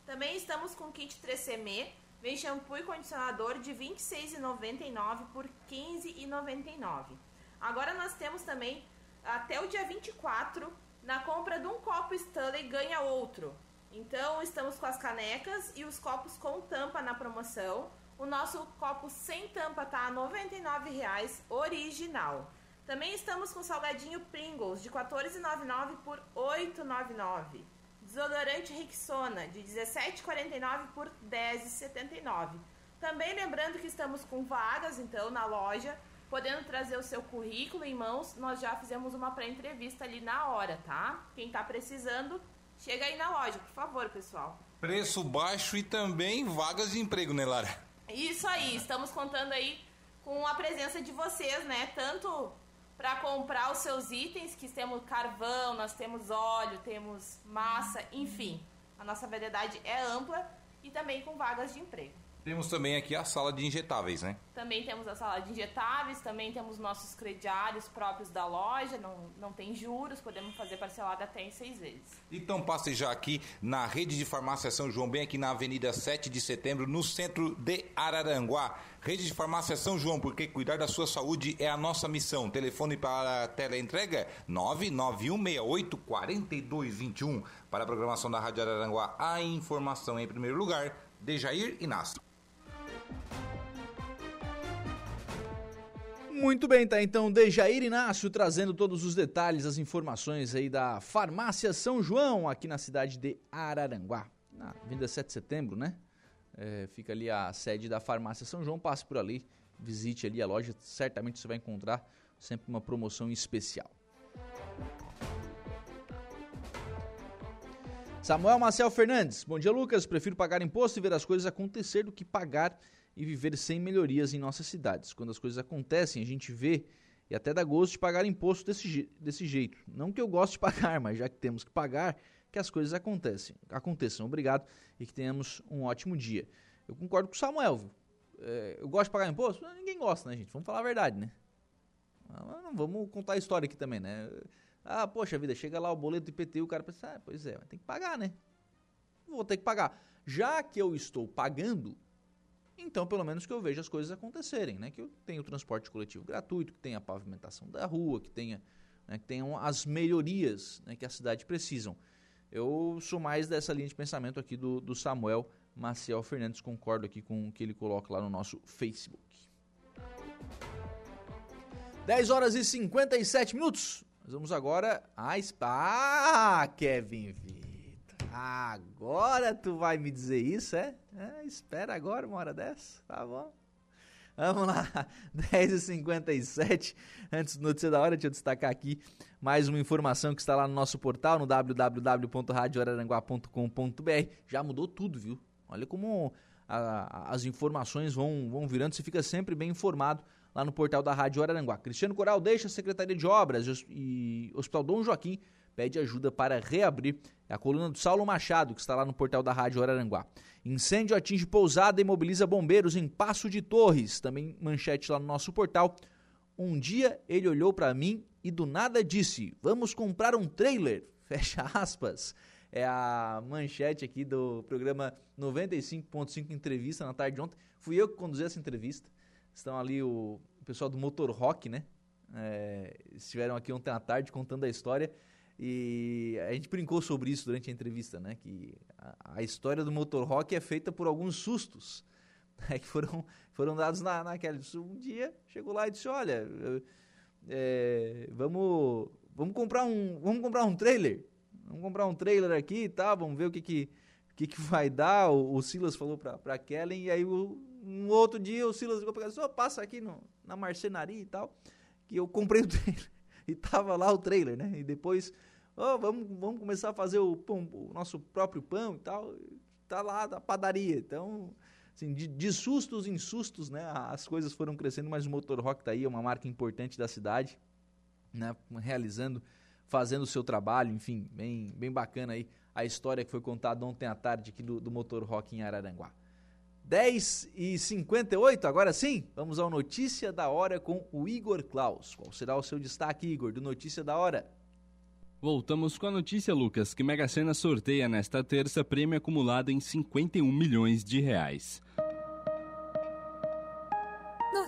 Também estamos com kit 3CM, vem shampoo e condicionador de R$ 26,99 por R$ 15,99. Agora nós temos também, até o dia 24, na compra de um copo Stanley ganha outro. Então, estamos com as canecas e os copos com tampa na promoção. O nosso copo sem tampa tá a R$ 99,00 original. Também estamos com salgadinho Pringles de R$ 14,99 por R$ 8,99. Desodorante Rexona de R$ 17,49 por R$ 10,79. Também lembrando que estamos com vagas então na loja, podendo trazer o seu currículo em mãos. Nós já fizemos uma pré-entrevista ali na hora, tá? Quem está precisando Chega aí na loja, por favor, pessoal. Preço baixo e também vagas de emprego, né, Lara? Isso aí, estamos contando aí com a presença de vocês, né? Tanto para comprar os seus itens, que temos carvão, nós temos óleo, temos massa, enfim. A nossa variedade é ampla e também com vagas de emprego. Temos também aqui a sala de injetáveis, né? Também temos a sala de injetáveis, também temos nossos crediários próprios da loja, não, não tem juros, podemos fazer parcelado até em seis vezes. Então passe já aqui na rede de farmácia São João, bem aqui na Avenida 7 de Setembro, no centro de Araranguá. Rede de farmácia São João, porque cuidar da sua saúde é a nossa missão. Telefone para a teleentrega 991684221. Para a programação da Rádio Araranguá, a informação em primeiro lugar, Dejair Inácio. Muito bem, tá? Então Dejair Inácio trazendo todos os detalhes, as informações aí da Farmácia São João, aqui na cidade de Araranguá, na Avenida 7 de Setembro, né? É, fica ali a sede da Farmácia São João, passe por ali, visite ali a loja, certamente você vai encontrar sempre uma promoção especial. Samuel Marcel Fernandes, bom dia Lucas, prefiro pagar imposto e ver as coisas acontecer do que pagar e viver sem melhorias em nossas cidades. Quando as coisas acontecem, a gente vê e até dá gosto de pagar imposto desse, desse jeito. Não que eu goste de (laughs) pagar, mas já que temos que pagar, que as coisas acontecem, aconteçam. Obrigado e que tenhamos um ótimo dia. Eu concordo com o Samuel. É, eu gosto de pagar imposto? Ninguém gosta, né, gente? Vamos falar a verdade, né? Não vamos contar a história aqui também, né? Ah, poxa vida, chega lá o boleto do IPTU, o cara pensa, ah, pois é, mas tem que pagar, né? Vou ter que pagar. Já que eu estou pagando, então, pelo menos que eu veja as coisas acontecerem, né? Que eu tenha o transporte coletivo gratuito, que tenha a pavimentação da rua, que tenha, né, que tenham as melhorias né, que a cidade precisam. Eu sou mais dessa linha de pensamento aqui do, do Samuel Maciel Fernandes, concordo aqui com o que ele coloca lá no nosso Facebook. 10 horas e 57 minutos. Nós vamos agora a Spa. Ah, Kevin Vitor. Agora tu vai me dizer isso, é? é? Espera agora uma hora dessa, tá bom? Vamos lá, (laughs) 10h57. Antes do Notícia da Hora, deixa eu destacar aqui mais uma informação que está lá no nosso portal, no www.radioararanguá.com.br. Já mudou tudo, viu? Olha como a, as informações vão, vão virando, você fica sempre bem informado lá no portal da Rádio Araranguá. Cristiano Coral deixa a Secretaria de Obras e Hospital Dom Joaquim pede ajuda para reabrir é a coluna do Saulo Machado, que está lá no portal da Rádio Araranguá. Incêndio atinge pousada e mobiliza bombeiros em Passo de Torres. Também manchete lá no nosso portal. Um dia ele olhou para mim e do nada disse: Vamos comprar um trailer. (laughs) Fecha aspas. É a manchete aqui do programa 95.5 Entrevista na tarde de ontem. Fui eu que conduzi essa entrevista. Estão ali o, pessoal do Motor Rock, né? É, estiveram aqui ontem à tarde contando a história. E a gente brincou sobre isso durante a entrevista, né? Que a, a história do motor rock é feita por alguns sustos (laughs) né? que foram, foram dados na, naquela. Um dia chegou lá e disse: Olha, é, vamos, vamos, comprar um, vamos comprar um trailer. Vamos comprar um trailer aqui e tá, vamos ver o que, que, que, que vai dar. O, o Silas falou pra, pra Kellen, e aí o, um outro dia o Silas ligou pra casa oh, passa aqui no, na marcenaria e tal, que eu comprei o (laughs) trailer. (laughs) E tava lá o trailer, né? E depois oh, vamos, vamos começar a fazer o, pão, o nosso próprio pão e tal. Tá lá da padaria. Então, assim, de, de, sustos em sustos, né? As coisas foram crescendo, mas o Motor Rock tá aí, é uma marca importante da cidade, né? Realizando, fazendo o seu trabalho, enfim, bem, bem bacana aí a história que foi contada ontem à tarde aqui do, do Motor Rock em Araranguá. 10 e 58 agora sim, vamos ao Notícia da Hora com o Igor Klaus. Qual será o seu destaque, Igor, do Notícia da Hora? Voltamos com a notícia, Lucas, que Mega Sena sorteia nesta terça prêmio acumulado em 51 milhões de reais.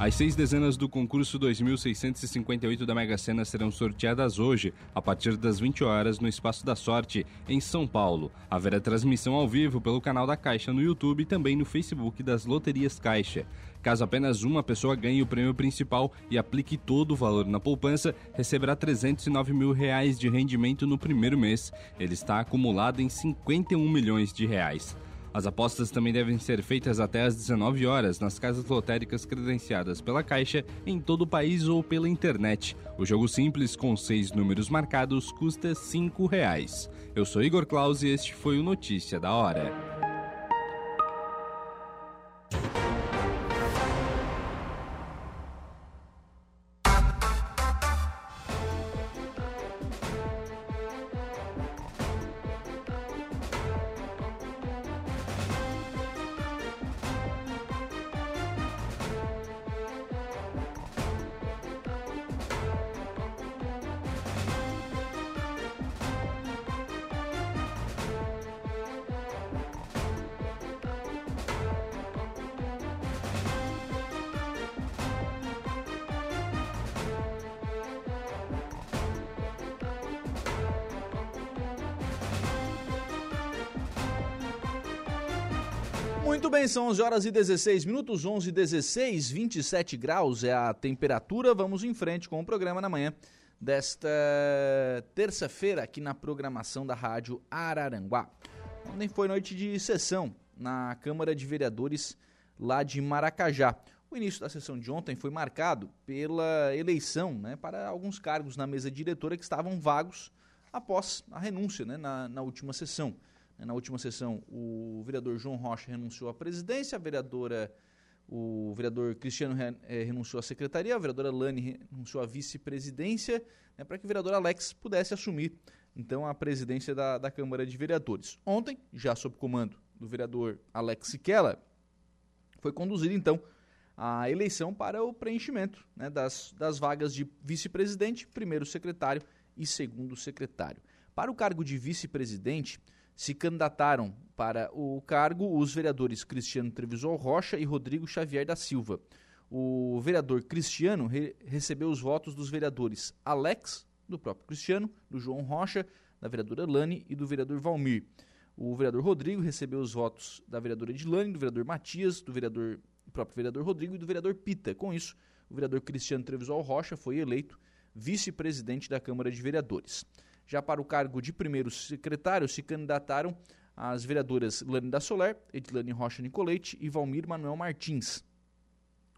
As seis dezenas do concurso 2658 da Mega Sena serão sorteadas hoje, a partir das 20 horas, no Espaço da Sorte, em São Paulo. Haverá transmissão ao vivo pelo canal da Caixa no YouTube e também no Facebook das Loterias Caixa. Caso apenas uma pessoa ganhe o prêmio principal e aplique todo o valor na poupança, receberá 309 mil reais de rendimento no primeiro mês. Ele está acumulado em 51 milhões de reais. As apostas também devem ser feitas até às 19 horas nas casas lotéricas credenciadas pela Caixa em todo o país ou pela internet. O jogo simples com seis números marcados custa R$ 5. Eu sou Igor Claus e este foi o Notícia da Hora. 11 horas e 16 minutos, 11 e 16, 27 graus é a temperatura. Vamos em frente com o programa na manhã desta terça-feira aqui na programação da Rádio Araranguá. Ontem foi noite de sessão na Câmara de Vereadores lá de Maracajá. O início da sessão de ontem foi marcado pela eleição né, para alguns cargos na mesa diretora que estavam vagos após a renúncia né, na, na última sessão. Na última sessão, o vereador João Rocha renunciou à presidência, a vereadora, o vereador Cristiano eh, renunciou à secretaria, a vereadora Lani renunciou à vice-presidência, né, para que o vereador Alex pudesse assumir então a presidência da, da Câmara de Vereadores. Ontem, já sob comando do vereador Alex Siquela, foi conduzida então a eleição para o preenchimento né, das, das vagas de vice-presidente, primeiro secretário e segundo secretário. Para o cargo de vice-presidente, se candidataram para o cargo os vereadores Cristiano Trevisol Rocha e Rodrigo Xavier da Silva. O vereador Cristiano re recebeu os votos dos vereadores Alex, do próprio Cristiano, do João Rocha, da vereadora Lani e do vereador Valmir. O vereador Rodrigo recebeu os votos da vereadora Edilane, do vereador Matias, do vereador, do próprio vereador Rodrigo e do vereador Pita. Com isso, o vereador Cristiano Trevisol Rocha foi eleito vice-presidente da Câmara de Vereadores. Já para o cargo de primeiro secretário se candidataram as vereadoras Lani da Soler, Edilane Rocha Nicolete e Valmir Manuel Martins.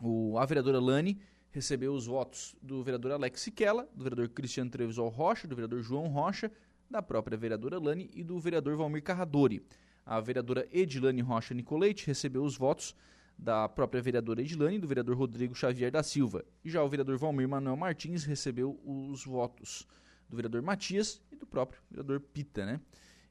O, a vereadora Lani recebeu os votos do vereador Alex Siquela, do vereador Cristiano Trevisol Rocha, do vereador João Rocha, da própria vereadora Lani e do vereador Valmir Carradori. A vereadora Edilane Rocha Nicolete recebeu os votos da própria vereadora Edilane e do vereador Rodrigo Xavier da Silva. E já o vereador Valmir Manuel Martins recebeu os votos do vereador Matias e do próprio vereador Pita, né?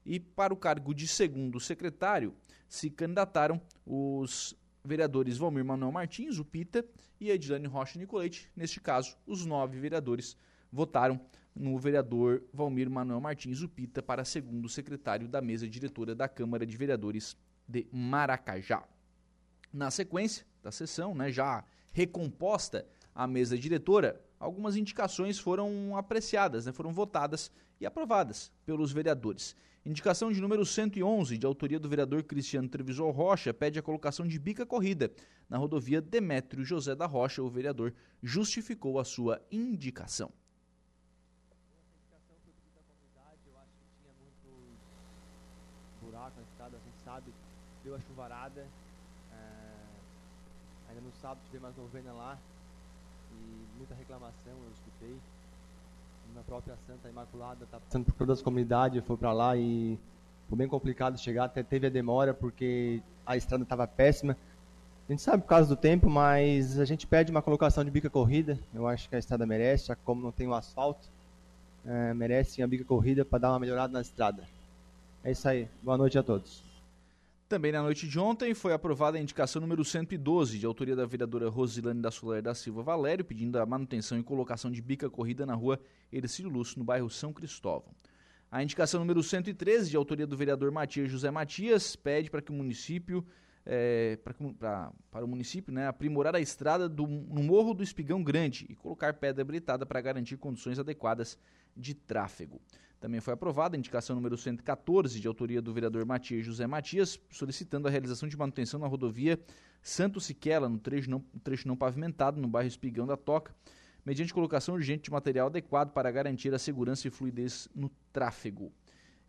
E para o cargo de segundo secretário se candidataram os vereadores Valmir Manuel Martins, o Pita, e Edilane Rocha Nicolete. Neste caso, os nove vereadores votaram no vereador Valmir Manuel Martins, o Pita, para segundo secretário da mesa diretora da Câmara de Vereadores de Maracajá. Na sequência da sessão, né, já recomposta a mesa diretora, algumas indicações foram apreciadas, né, foram votadas e aprovadas pelos vereadores. Indicação de número 111, de autoria do vereador Cristiano Trevisol Rocha, pede a colocação de bica corrida na rodovia Demétrio José da Rocha. O vereador justificou a sua indicação. na estrada, a gente sabe, deu a chuvarada. É, ainda no sábado tivemos mais novena lá, e muita reclamação eu escutei. Na própria Santa Imaculada, tá passando por todas as comunidades, foi para lá e foi bem complicado chegar, até teve a demora porque a estrada estava péssima. A gente sabe por causa do tempo, mas a gente pede uma colocação de bica corrida. Eu acho que a estrada merece, já que como não tem o asfalto, é, merece uma bica corrida para dar uma melhorada na estrada. É isso aí. Boa noite a todos. Também na noite de ontem foi aprovada a indicação número 112, de autoria da vereadora Rosilane da Soler da Silva Valério, pedindo a manutenção e colocação de bica corrida na rua Ercílio Lúcio, no bairro São Cristóvão. A indicação número 113, de autoria do vereador Matias José Matias, pede para que o município, é, para o município né, aprimorar a estrada do, no Morro do Espigão Grande e colocar pedra habilitada para garantir condições adequadas de tráfego. Também foi aprovada a indicação número 114, de autoria do vereador Matias José Matias, solicitando a realização de manutenção na rodovia Santo Siquela, no trecho não, trecho não pavimentado, no bairro Espigão da Toca, mediante colocação urgente de material adequado para garantir a segurança e fluidez no tráfego.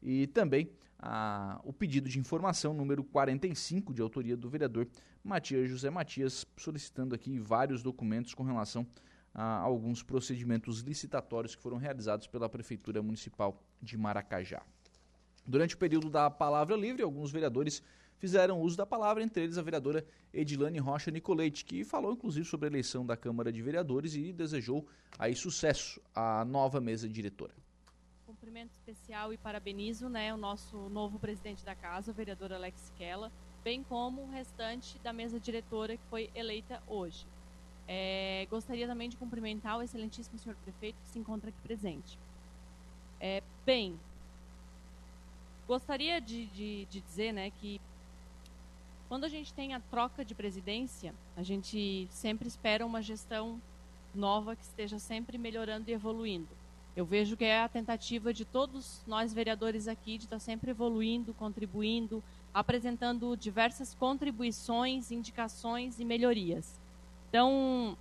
E também a, o pedido de informação número 45, de autoria do vereador Matias José Matias, solicitando aqui vários documentos com relação a a alguns procedimentos licitatórios que foram realizados pela Prefeitura Municipal de Maracajá. Durante o período da palavra livre, alguns vereadores fizeram uso da palavra, entre eles a vereadora Edilane Rocha Nicolete, que falou inclusive sobre a eleição da Câmara de Vereadores e desejou aí sucesso à nova mesa diretora. Cumprimento especial e parabenizo né, o nosso novo presidente da casa, o vereador Alex Kella, bem como o restante da mesa diretora que foi eleita hoje. É, gostaria também de cumprimentar o excelentíssimo senhor prefeito que se encontra aqui presente. É, bem, gostaria de, de, de dizer né, que quando a gente tem a troca de presidência, a gente sempre espera uma gestão nova que esteja sempre melhorando e evoluindo. Eu vejo que é a tentativa de todos nós vereadores aqui de estar sempre evoluindo, contribuindo, apresentando diversas contribuições, indicações e melhorias. Então,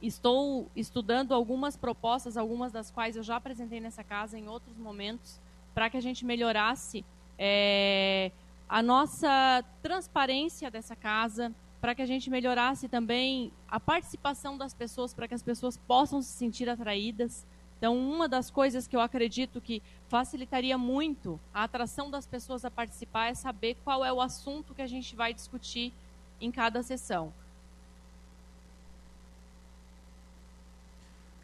estou estudando algumas propostas, algumas das quais eu já apresentei nessa casa em outros momentos, para que a gente melhorasse é, a nossa transparência dessa casa, para que a gente melhorasse também a participação das pessoas, para que as pessoas possam se sentir atraídas. Então, uma das coisas que eu acredito que facilitaria muito a atração das pessoas a participar é saber qual é o assunto que a gente vai discutir em cada sessão.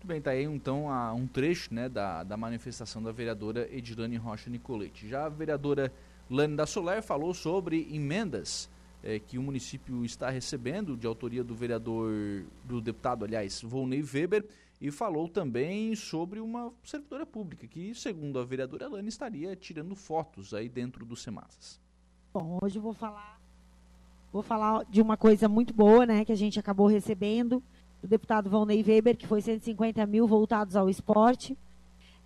Muito bem, tá aí então um trecho né, da, da manifestação da vereadora Edilane Rocha Nicolete. Já a vereadora Lani da Solar falou sobre emendas é, que o município está recebendo, de autoria do vereador, do deputado, aliás, Volney Weber, e falou também sobre uma servidora pública que, segundo a vereadora Lani, estaria tirando fotos aí dentro do Semasas. Bom, hoje eu vou falar vou falar de uma coisa muito boa, né, que a gente acabou recebendo do deputado Volney Weber, que foi 150 mil voltados ao esporte,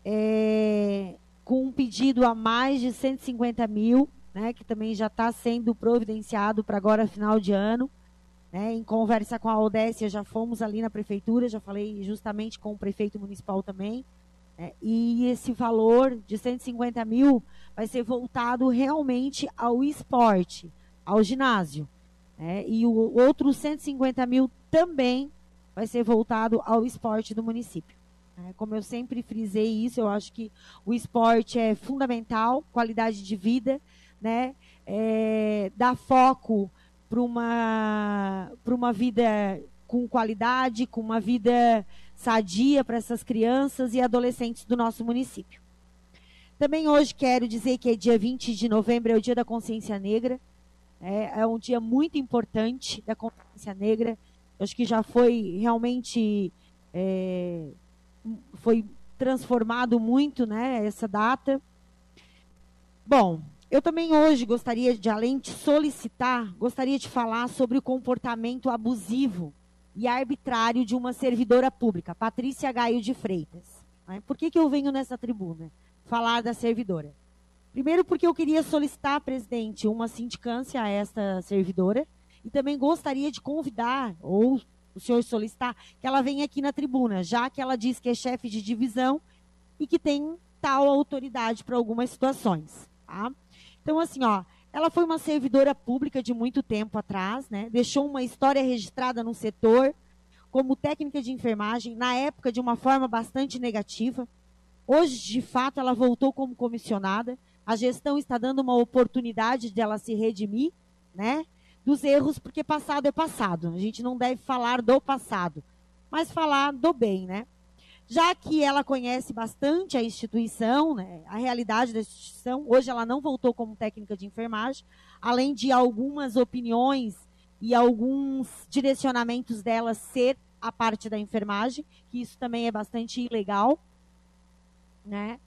é, com um pedido a mais de 150 mil né, que também já está sendo providenciado para agora final de ano. Né, em conversa com a Odécia, já fomos ali na prefeitura, já falei justamente com o prefeito municipal também. Né, e esse valor de 150 mil vai ser voltado realmente ao esporte, ao ginásio. Né, e o outro 150 mil também vai ser voltado ao esporte do município. Né. Como eu sempre frisei isso, eu acho que o esporte é fundamental, qualidade de vida, né? É, dar foco para uma, uma vida com qualidade, com uma vida sadia para essas crianças e adolescentes do nosso município. Também hoje quero dizer que é dia 20 de novembro, é o dia da consciência negra. É, é um dia muito importante da consciência negra. Acho que já foi realmente é, foi transformado muito né, essa data. Bom, eu também hoje gostaria de, além de solicitar, gostaria de falar sobre o comportamento abusivo e arbitrário de uma servidora pública, Patrícia Gaio de Freitas. Né? Por que, que eu venho nessa tribuna falar da servidora? Primeiro, porque eu queria solicitar, presidente, uma sindicância a esta servidora e também gostaria de convidar, ou o senhor solicitar, que ela venha aqui na tribuna, já que ela diz que é chefe de divisão e que tem tal autoridade para algumas situações. Tá? Então, assim, ó, ela foi uma servidora pública de muito tempo atrás, né? Deixou uma história registrada no setor como técnica de enfermagem, na época de uma forma bastante negativa. Hoje, de fato, ela voltou como comissionada. A gestão está dando uma oportunidade de ela se redimir, né? Dos erros, porque passado é passado. A gente não deve falar do passado, mas falar do bem, né? já que ela conhece bastante a instituição, né, a realidade da instituição, hoje ela não voltou como técnica de enfermagem, além de algumas opiniões e alguns direcionamentos dela ser a parte da enfermagem, que isso também é bastante ilegal, né?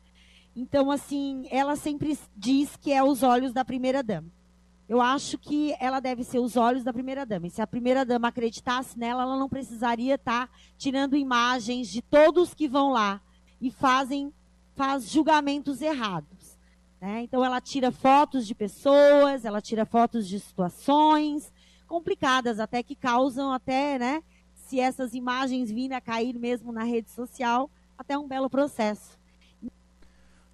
Então, assim, ela sempre diz que é os olhos da primeira dama eu acho que ela deve ser os olhos da primeira-dama. E se a primeira-dama acreditasse nela, ela não precisaria estar tá tirando imagens de todos que vão lá e fazem faz julgamentos errados. Né? Então, ela tira fotos de pessoas, ela tira fotos de situações complicadas, até que causam até, né, se essas imagens virem a cair mesmo na rede social, até um belo processo.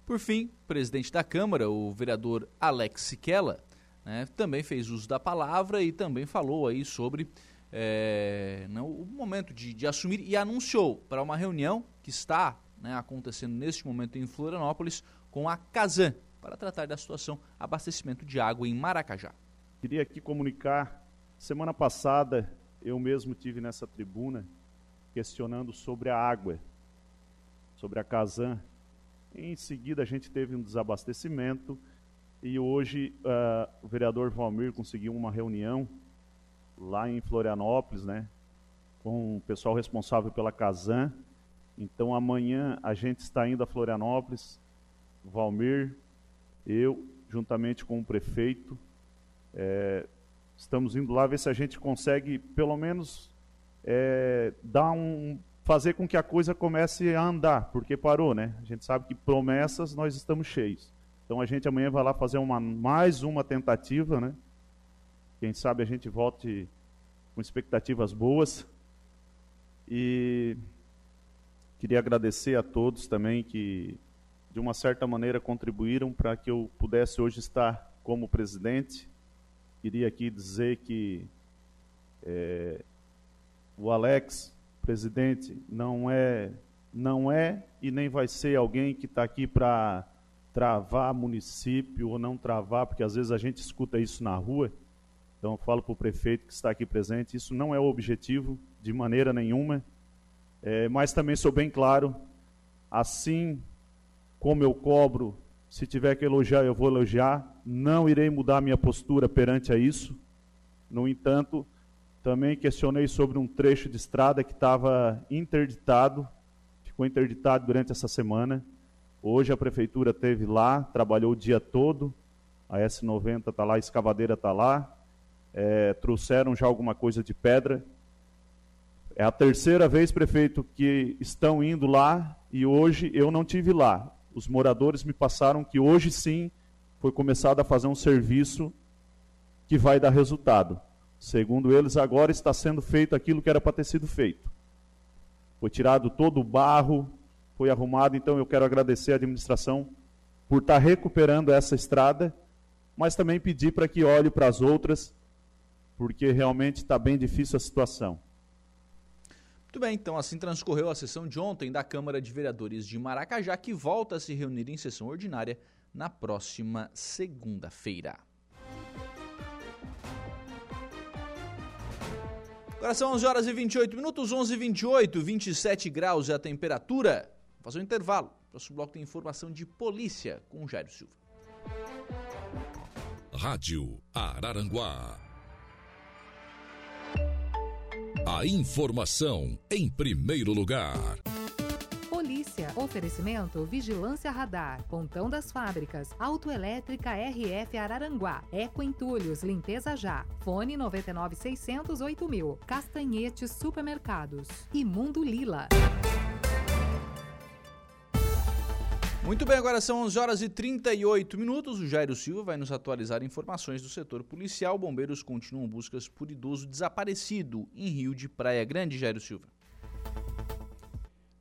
Por fim, presidente da Câmara, o vereador Alex Siquela, né, também fez uso da palavra e também falou aí sobre é, né, o momento de, de, assumir e anunciou para uma reunião que está né, acontecendo neste momento em Florianópolis com a Casan para tratar da situação abastecimento de água em Maracajá. Queria aqui comunicar, semana passada eu mesmo tive nessa tribuna questionando sobre a água, sobre a Casan. Em seguida a gente teve um desabastecimento e hoje uh, o vereador Valmir conseguiu uma reunião lá em Florianópolis, né, com o pessoal responsável pela Casan. Então amanhã a gente está indo a Florianópolis, Valmir, eu, juntamente com o prefeito, é, estamos indo lá ver se a gente consegue pelo menos é, dar um fazer com que a coisa comece a andar, porque parou, né? A gente sabe que promessas nós estamos cheios. Então a gente amanhã vai lá fazer uma, mais uma tentativa, né? Quem sabe a gente volte com expectativas boas. E queria agradecer a todos também que, de uma certa maneira, contribuíram para que eu pudesse hoje estar como presidente. Queria aqui dizer que é, o Alex, presidente, não é, não é e nem vai ser alguém que está aqui para travar município ou não travar, porque às vezes a gente escuta isso na rua. Então eu falo para o prefeito que está aqui presente, isso não é o objetivo de maneira nenhuma. É, mas também sou bem claro, assim como eu cobro, se tiver que elogiar, eu vou elogiar, não irei mudar minha postura perante a isso. No entanto, também questionei sobre um trecho de estrada que estava interditado, ficou interditado durante essa semana. Hoje a prefeitura teve lá, trabalhou o dia todo, a S90 está lá, a escavadeira está lá, é, trouxeram já alguma coisa de pedra. É a terceira vez, prefeito, que estão indo lá e hoje eu não tive lá. Os moradores me passaram que hoje sim foi começado a fazer um serviço que vai dar resultado. Segundo eles, agora está sendo feito aquilo que era para ter sido feito. Foi tirado todo o barro, foi arrumado, então eu quero agradecer à administração por estar recuperando essa estrada, mas também pedir para que olhe para as outras, porque realmente está bem difícil a situação. Muito bem, então assim transcorreu a sessão de ontem da Câmara de Vereadores de Maracajá, que volta a se reunir em sessão ordinária na próxima segunda-feira. Agora são 11 horas e 28 minutos, 11 e 28, 27 graus é a temperatura. Vou fazer um intervalo. Próximo bloco tem informação de polícia com o Jairo Silva. Rádio Araranguá. A informação em primeiro lugar. Polícia. Oferecimento Vigilância Radar. Pontão das Fábricas. Autoelétrica RF Araranguá. Eco Entulhos. Limpeza Já. Fone 99600 mil. Castanhetes Supermercados. E Mundo Lila. Muito bem, agora são 11 horas e 38 minutos. O Jairo Silva vai nos atualizar informações do setor policial. Bombeiros continuam buscas por idoso desaparecido em Rio de Praia Grande. Jairo Silva.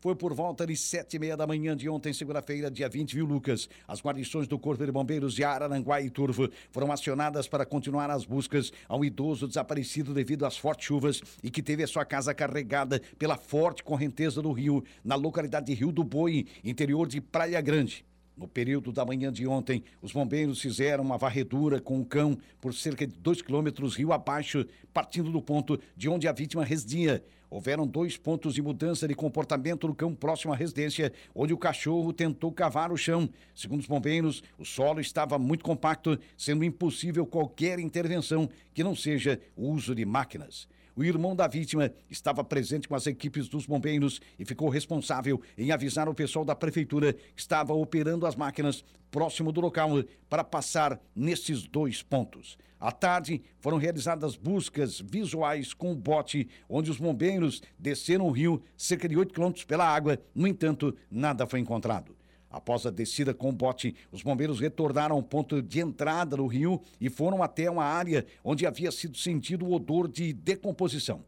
Foi por volta de sete e meia da manhã de ontem, segunda-feira, dia 20, viu, Lucas? As guarnições do Corpo de Bombeiros de Araranguá e Turvo foram acionadas para continuar as buscas ao idoso desaparecido devido às fortes chuvas e que teve a sua casa carregada pela forte correnteza do rio, na localidade de Rio do Boi, interior de Praia Grande. No período da manhã de ontem, os bombeiros fizeram uma varredura com o cão por cerca de dois quilômetros rio abaixo, partindo do ponto de onde a vítima residia. Houveram dois pontos de mudança de comportamento no cão próximo à residência, onde o cachorro tentou cavar o chão. Segundo os bombeiros, o solo estava muito compacto, sendo impossível qualquer intervenção que não seja o uso de máquinas. O irmão da vítima estava presente com as equipes dos bombeiros e ficou responsável em avisar o pessoal da prefeitura que estava operando as máquinas próximo do local para passar nesses dois pontos. À tarde, foram realizadas buscas visuais com o bote, onde os bombeiros desceram o rio cerca de 8 quilômetros pela água. No entanto, nada foi encontrado. Após a descida com o bote, os bombeiros retornaram ao ponto de entrada do rio e foram até uma área onde havia sido sentido o odor de decomposição.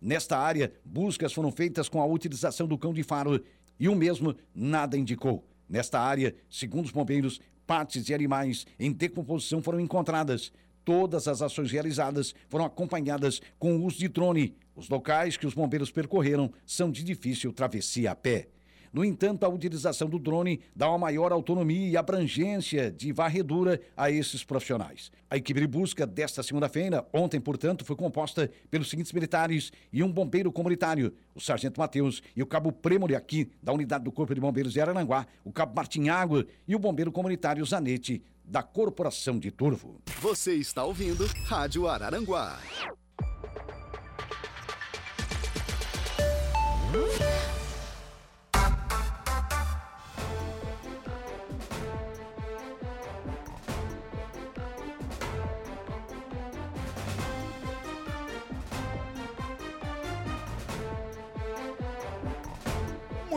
Nesta área, buscas foram feitas com a utilização do cão de faro e o mesmo nada indicou. Nesta área, segundo os bombeiros, partes de animais em decomposição foram encontradas. Todas as ações realizadas foram acompanhadas com o uso de drone. Os locais que os bombeiros percorreram são de difícil travessia a pé. No entanto, a utilização do drone dá uma maior autonomia e abrangência de varredura a esses profissionais. A equipe de busca desta segunda-feira, ontem, portanto, foi composta pelos seguintes militares e um bombeiro comunitário, o Sargento Matheus e o Cabo Prêmore aqui da Unidade do Corpo de Bombeiros de Arananguá, o Cabo Martim Água e o bombeiro comunitário Zanete, da Corporação de Turvo. Você está ouvindo Rádio Araranguá.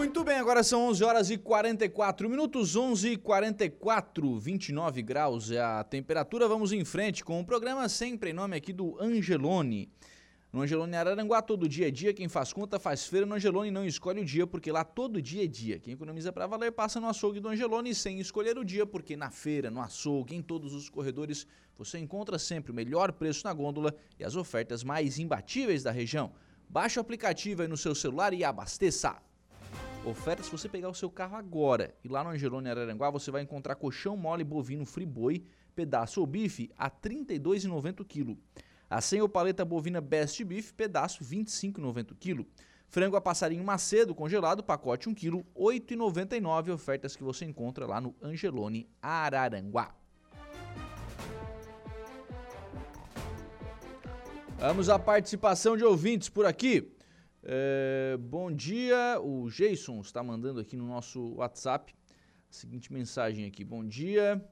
Muito bem, agora são 11 horas e 44 minutos, 11 e 44, 29 graus é a temperatura. Vamos em frente com o programa sempre em nome aqui do Angelone. No Angelone Araranguá, todo dia é dia. Quem faz conta faz feira no Angelone não escolhe o dia, porque lá todo dia é dia. Quem economiza para valer passa no açougue do Angelone sem escolher o dia, porque na feira, no açougue, em todos os corredores, você encontra sempre o melhor preço na gôndola e as ofertas mais imbatíveis da região. Baixe o aplicativo aí no seu celular e abasteça. Oferta se você pegar o seu carro agora. E lá no Angelone Araranguá você vai encontrar colchão mole bovino friboi, pedaço ou bife a R$ 32,90 kg. A senha ou paleta bovina Best Beef, pedaço R$ 25,90 kg. Frango a passarinho macedo congelado, pacote 1 kg, R$ 8,99. Ofertas que você encontra lá no Angelone Araranguá. Vamos à participação de ouvintes por aqui. É, bom dia, o Jason está mandando aqui no nosso WhatsApp a seguinte mensagem aqui. Bom dia.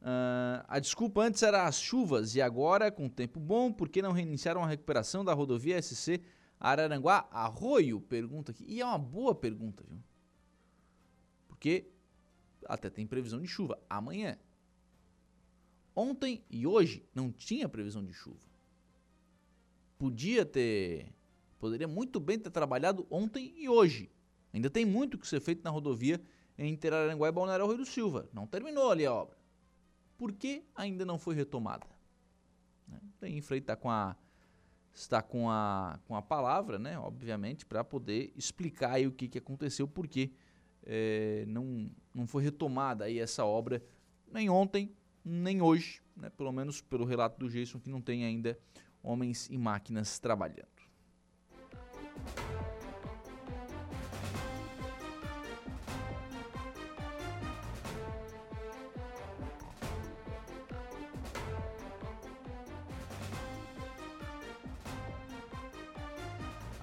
Uh, a desculpa antes era as chuvas e agora, com tempo bom, por que não reiniciaram a recuperação da rodovia SC Araranguá Arroio? Pergunta aqui. E é uma boa pergunta, viu? Porque até tem previsão de chuva amanhã. Ontem e hoje não tinha previsão de chuva. Podia ter Poderia muito bem ter trabalhado ontem e hoje. Ainda tem muito que ser feito na rodovia entre Araranguá e Balneário Rio do Silva. Não terminou ali a obra. Por que ainda não foi retomada? Né? Tem Infra está com a está com a, com a palavra, né, obviamente, para poder explicar aí o que, que aconteceu, por que é, não, não foi retomada aí essa obra nem ontem, nem hoje, né, pelo menos pelo relato do Jason, que não tem ainda homens e máquinas trabalhando.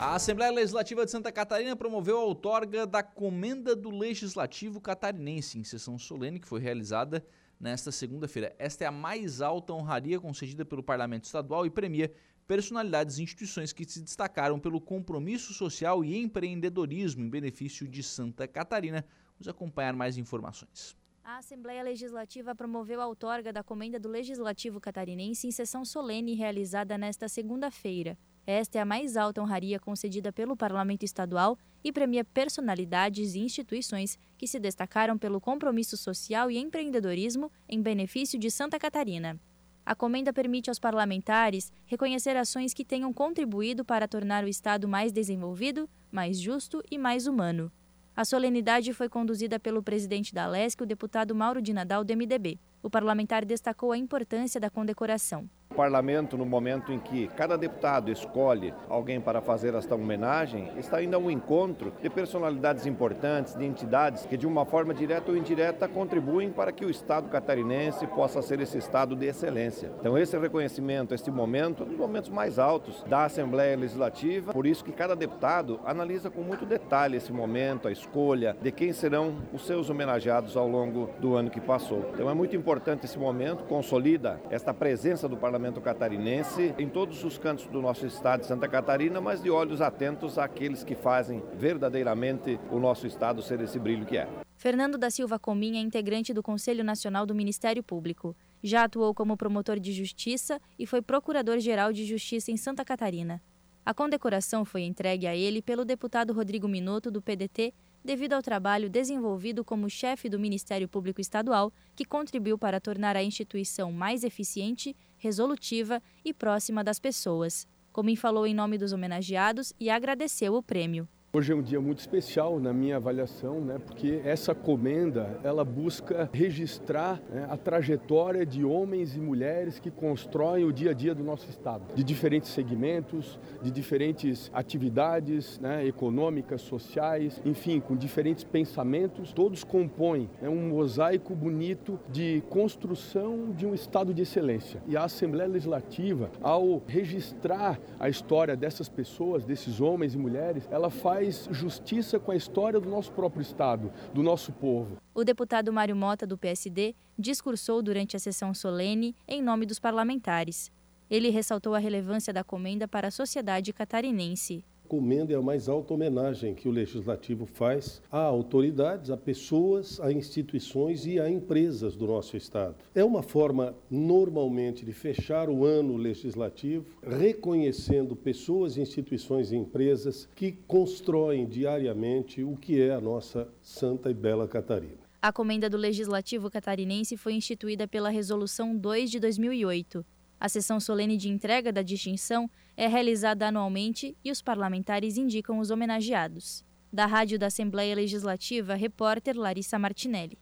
A Assembleia Legislativa de Santa Catarina promoveu a outorga da Comenda do Legislativo Catarinense, em sessão solene que foi realizada nesta segunda-feira. Esta é a mais alta honraria concedida pelo Parlamento Estadual e premia personalidades e instituições que se destacaram pelo compromisso social e empreendedorismo em benefício de Santa Catarina. Vamos acompanhar mais informações. A Assembleia Legislativa promoveu a outorga da Comenda do Legislativo Catarinense em sessão solene realizada nesta segunda-feira. Esta é a mais alta honraria concedida pelo Parlamento Estadual e premia personalidades e instituições que se destacaram pelo compromisso social e empreendedorismo em benefício de Santa Catarina. A comenda permite aos parlamentares reconhecer ações que tenham contribuído para tornar o Estado mais desenvolvido, mais justo e mais humano. A solenidade foi conduzida pelo presidente da LESC, o deputado Mauro de Nadal, do MDB. O parlamentar destacou a importância da condecoração parlamento, no momento em que cada deputado escolhe alguém para fazer esta homenagem, está indo a um encontro de personalidades importantes, de entidades que, de uma forma direta ou indireta, contribuem para que o Estado catarinense possa ser esse Estado de excelência. Então, esse reconhecimento, este momento, é um dos momentos mais altos da Assembleia Legislativa, por isso que cada deputado analisa com muito detalhe esse momento, a escolha de quem serão os seus homenageados ao longo do ano que passou. Então, é muito importante esse momento, consolida esta presença do parlamento parlamento catarinense em todos os cantos do nosso estado de Santa Catarina, mas de olhos atentos àqueles que fazem verdadeiramente o nosso estado ser esse brilho que é. Fernando da Silva Comim é integrante do Conselho Nacional do Ministério Público. Já atuou como promotor de justiça e foi procurador-geral de justiça em Santa Catarina. A condecoração foi entregue a ele pelo deputado Rodrigo Minuto, do PDT, devido ao trabalho desenvolvido como chefe do Ministério Público Estadual, que contribuiu para tornar a instituição mais eficiente resolutiva e próxima das pessoas. Comim falou em nome dos homenageados e agradeceu o prêmio. Hoje é um dia muito especial na minha avaliação, né, porque essa comenda ela busca registrar né, a trajetória de homens e mulheres que constroem o dia a dia do nosso estado, de diferentes segmentos, de diferentes atividades né, econômicas, sociais, enfim, com diferentes pensamentos, todos compõem né, um mosaico bonito de construção de um estado de excelência. E a Assembleia Legislativa, ao registrar a história dessas pessoas, desses homens e mulheres, ela faz faz justiça com a história do nosso próprio Estado, do nosso povo. O deputado Mário Mota, do PSD, discursou durante a sessão solene em nome dos parlamentares. Ele ressaltou a relevância da comenda para a sociedade catarinense. Comenda é a mais alta homenagem que o Legislativo faz a autoridades, a pessoas, a instituições e a empresas do nosso Estado. É uma forma, normalmente, de fechar o ano legislativo, reconhecendo pessoas, instituições e empresas que constroem diariamente o que é a nossa santa e bela Catarina. A comenda do Legislativo catarinense foi instituída pela Resolução 2 de 2008. A sessão solene de entrega da distinção é realizada anualmente e os parlamentares indicam os homenageados. Da Rádio da Assembleia Legislativa, repórter Larissa Martinelli.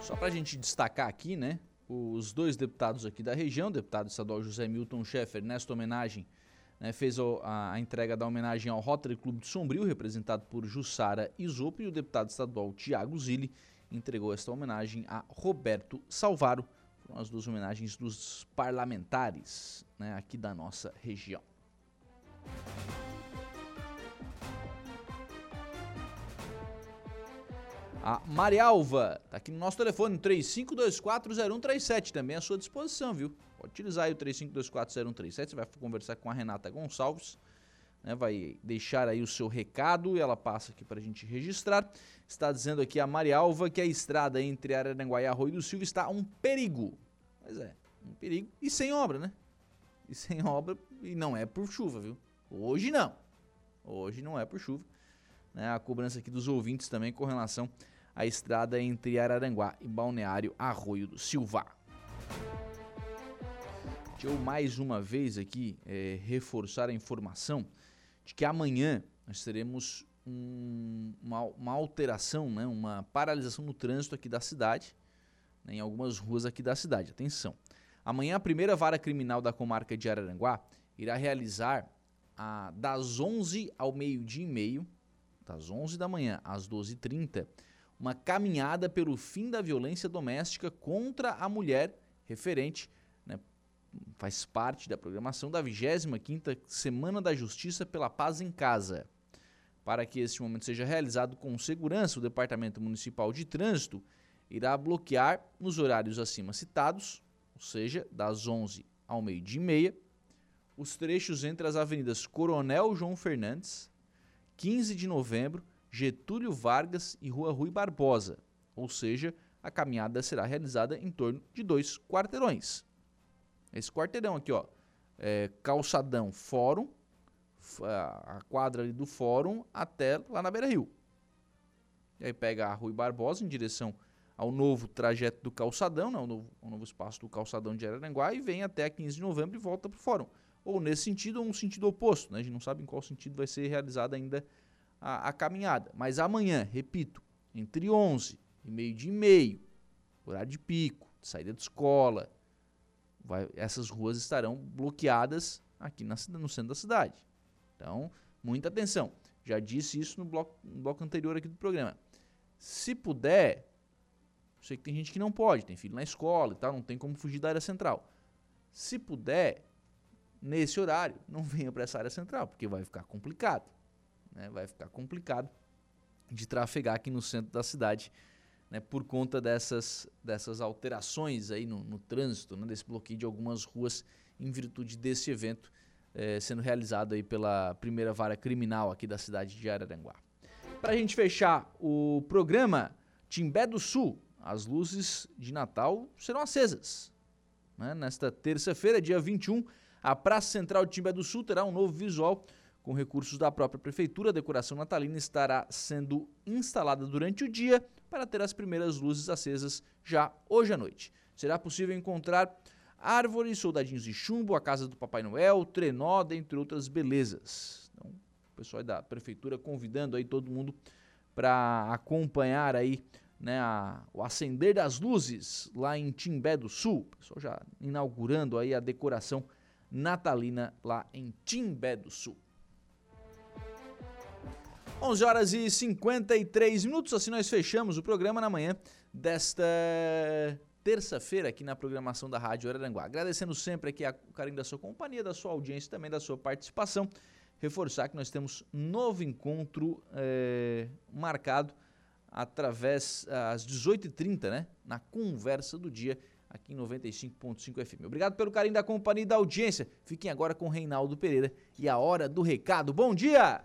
Só para a gente destacar aqui, né? Os dois deputados aqui da região, o deputado estadual José Milton Schaeffer, nesta homenagem, né, fez a, a, entrega da homenagem ao Rotary Clube de Sombrio, representado por Jussara Isopo, e o deputado estadual Tiago Zilli entregou esta homenagem a Roberto Salvaro, as duas homenagens dos parlamentares né, aqui da nossa região. A Marialva está aqui no nosso telefone, 35240137, também à sua disposição, viu? Pode utilizar aí o 35240137, você vai conversar com a Renata Gonçalves, né, vai deixar aí o seu recado e ela passa aqui para a gente registrar. Está dizendo aqui a Marialva que a estrada entre Araranguá e Arroio do Silva está um perigo. Pois é, um perigo. E sem obra, né? E sem (laughs) obra, e não é por chuva, viu? Hoje não. Hoje não é por chuva. Né? A cobrança aqui dos ouvintes também com relação à estrada entre Araranguá e Balneário Arroio do Silva. Deixa eu mais uma vez aqui é, reforçar a informação de que amanhã nós teremos um, uma, uma, alteração, né, uma paralisação no trânsito aqui da cidade, né, em algumas ruas aqui da cidade. Atenção. Amanhã a primeira vara criminal da comarca de Araranguá irá realizar a, das 11 ao meio-dia e meio, das 11 da manhã às 12h30, uma caminhada pelo fim da violência doméstica contra a mulher referente faz parte da programação da 25ª Semana da Justiça pela Paz em Casa. Para que este momento seja realizado com segurança, o Departamento Municipal de Trânsito irá bloquear nos horários acima citados, ou seja, das 11 ao meio-dia e meia, os trechos entre as avenidas Coronel João Fernandes, 15 de novembro, Getúlio Vargas e Rua Rui Barbosa, ou seja, a caminhada será realizada em torno de dois quarteirões. Esse quarteirão aqui, ó, é calçadão Fórum, a quadra ali do Fórum até lá na Beira Rio. E aí pega a Rui Barbosa em direção ao novo trajeto do calçadão, né, ao, novo, ao novo espaço do calçadão de Araranguá e vem até 15 de novembro e volta para o fórum. Ou nesse sentido ou um sentido oposto. Né? A gente não sabe em qual sentido vai ser realizada ainda a, a caminhada. Mas amanhã, repito, entre 11 e meio dia e meio, horário de pico, saída de escola, vai, essas ruas estarão bloqueadas aqui na, no centro da cidade. Então, muita atenção. Já disse isso no bloco, no bloco anterior aqui do programa. Se puder, sei que tem gente que não pode, tem filho na escola e tal, não tem como fugir da área central. Se puder, nesse horário, (laughs) não venha para essa área central, porque vai ficar complicado. Né? Vai ficar complicado de trafegar aqui no centro da cidade, né? por conta dessas, dessas alterações aí no, no trânsito, né? desse bloqueio de algumas ruas em virtude desse evento eh, sendo realizado aí pela primeira vara criminal aqui da cidade de Araranguá. Para a gente fechar o programa, Timbé do Sul as luzes de Natal serão acesas. Né? Nesta terça-feira, dia 21, a Praça Central de Timbé do Sul terá um novo visual com recursos da própria prefeitura. A decoração natalina estará sendo instalada durante o dia para ter as primeiras luzes acesas já hoje à noite. Será possível encontrar árvores, soldadinhos de chumbo, a casa do Papai Noel, trenó, dentre outras belezas. Então, o pessoal da prefeitura convidando aí todo mundo para acompanhar aí né, a, o acender das luzes lá em Timbé do Sul. O pessoal já inaugurando aí a decoração natalina lá em Timbé do Sul. 11 horas e 53 minutos, assim nós fechamos o programa na manhã desta terça-feira aqui na programação da Rádio Araranguá. Agradecendo sempre aqui o carinho da sua companhia, da sua audiência e também da sua participação. Reforçar que nós temos novo encontro é, marcado através eh, às 18h30, né? Na conversa do dia aqui em 95.5 FM. Obrigado pelo carinho da companhia e da audiência. Fiquem agora com Reinaldo Pereira e a hora do recado. Bom dia!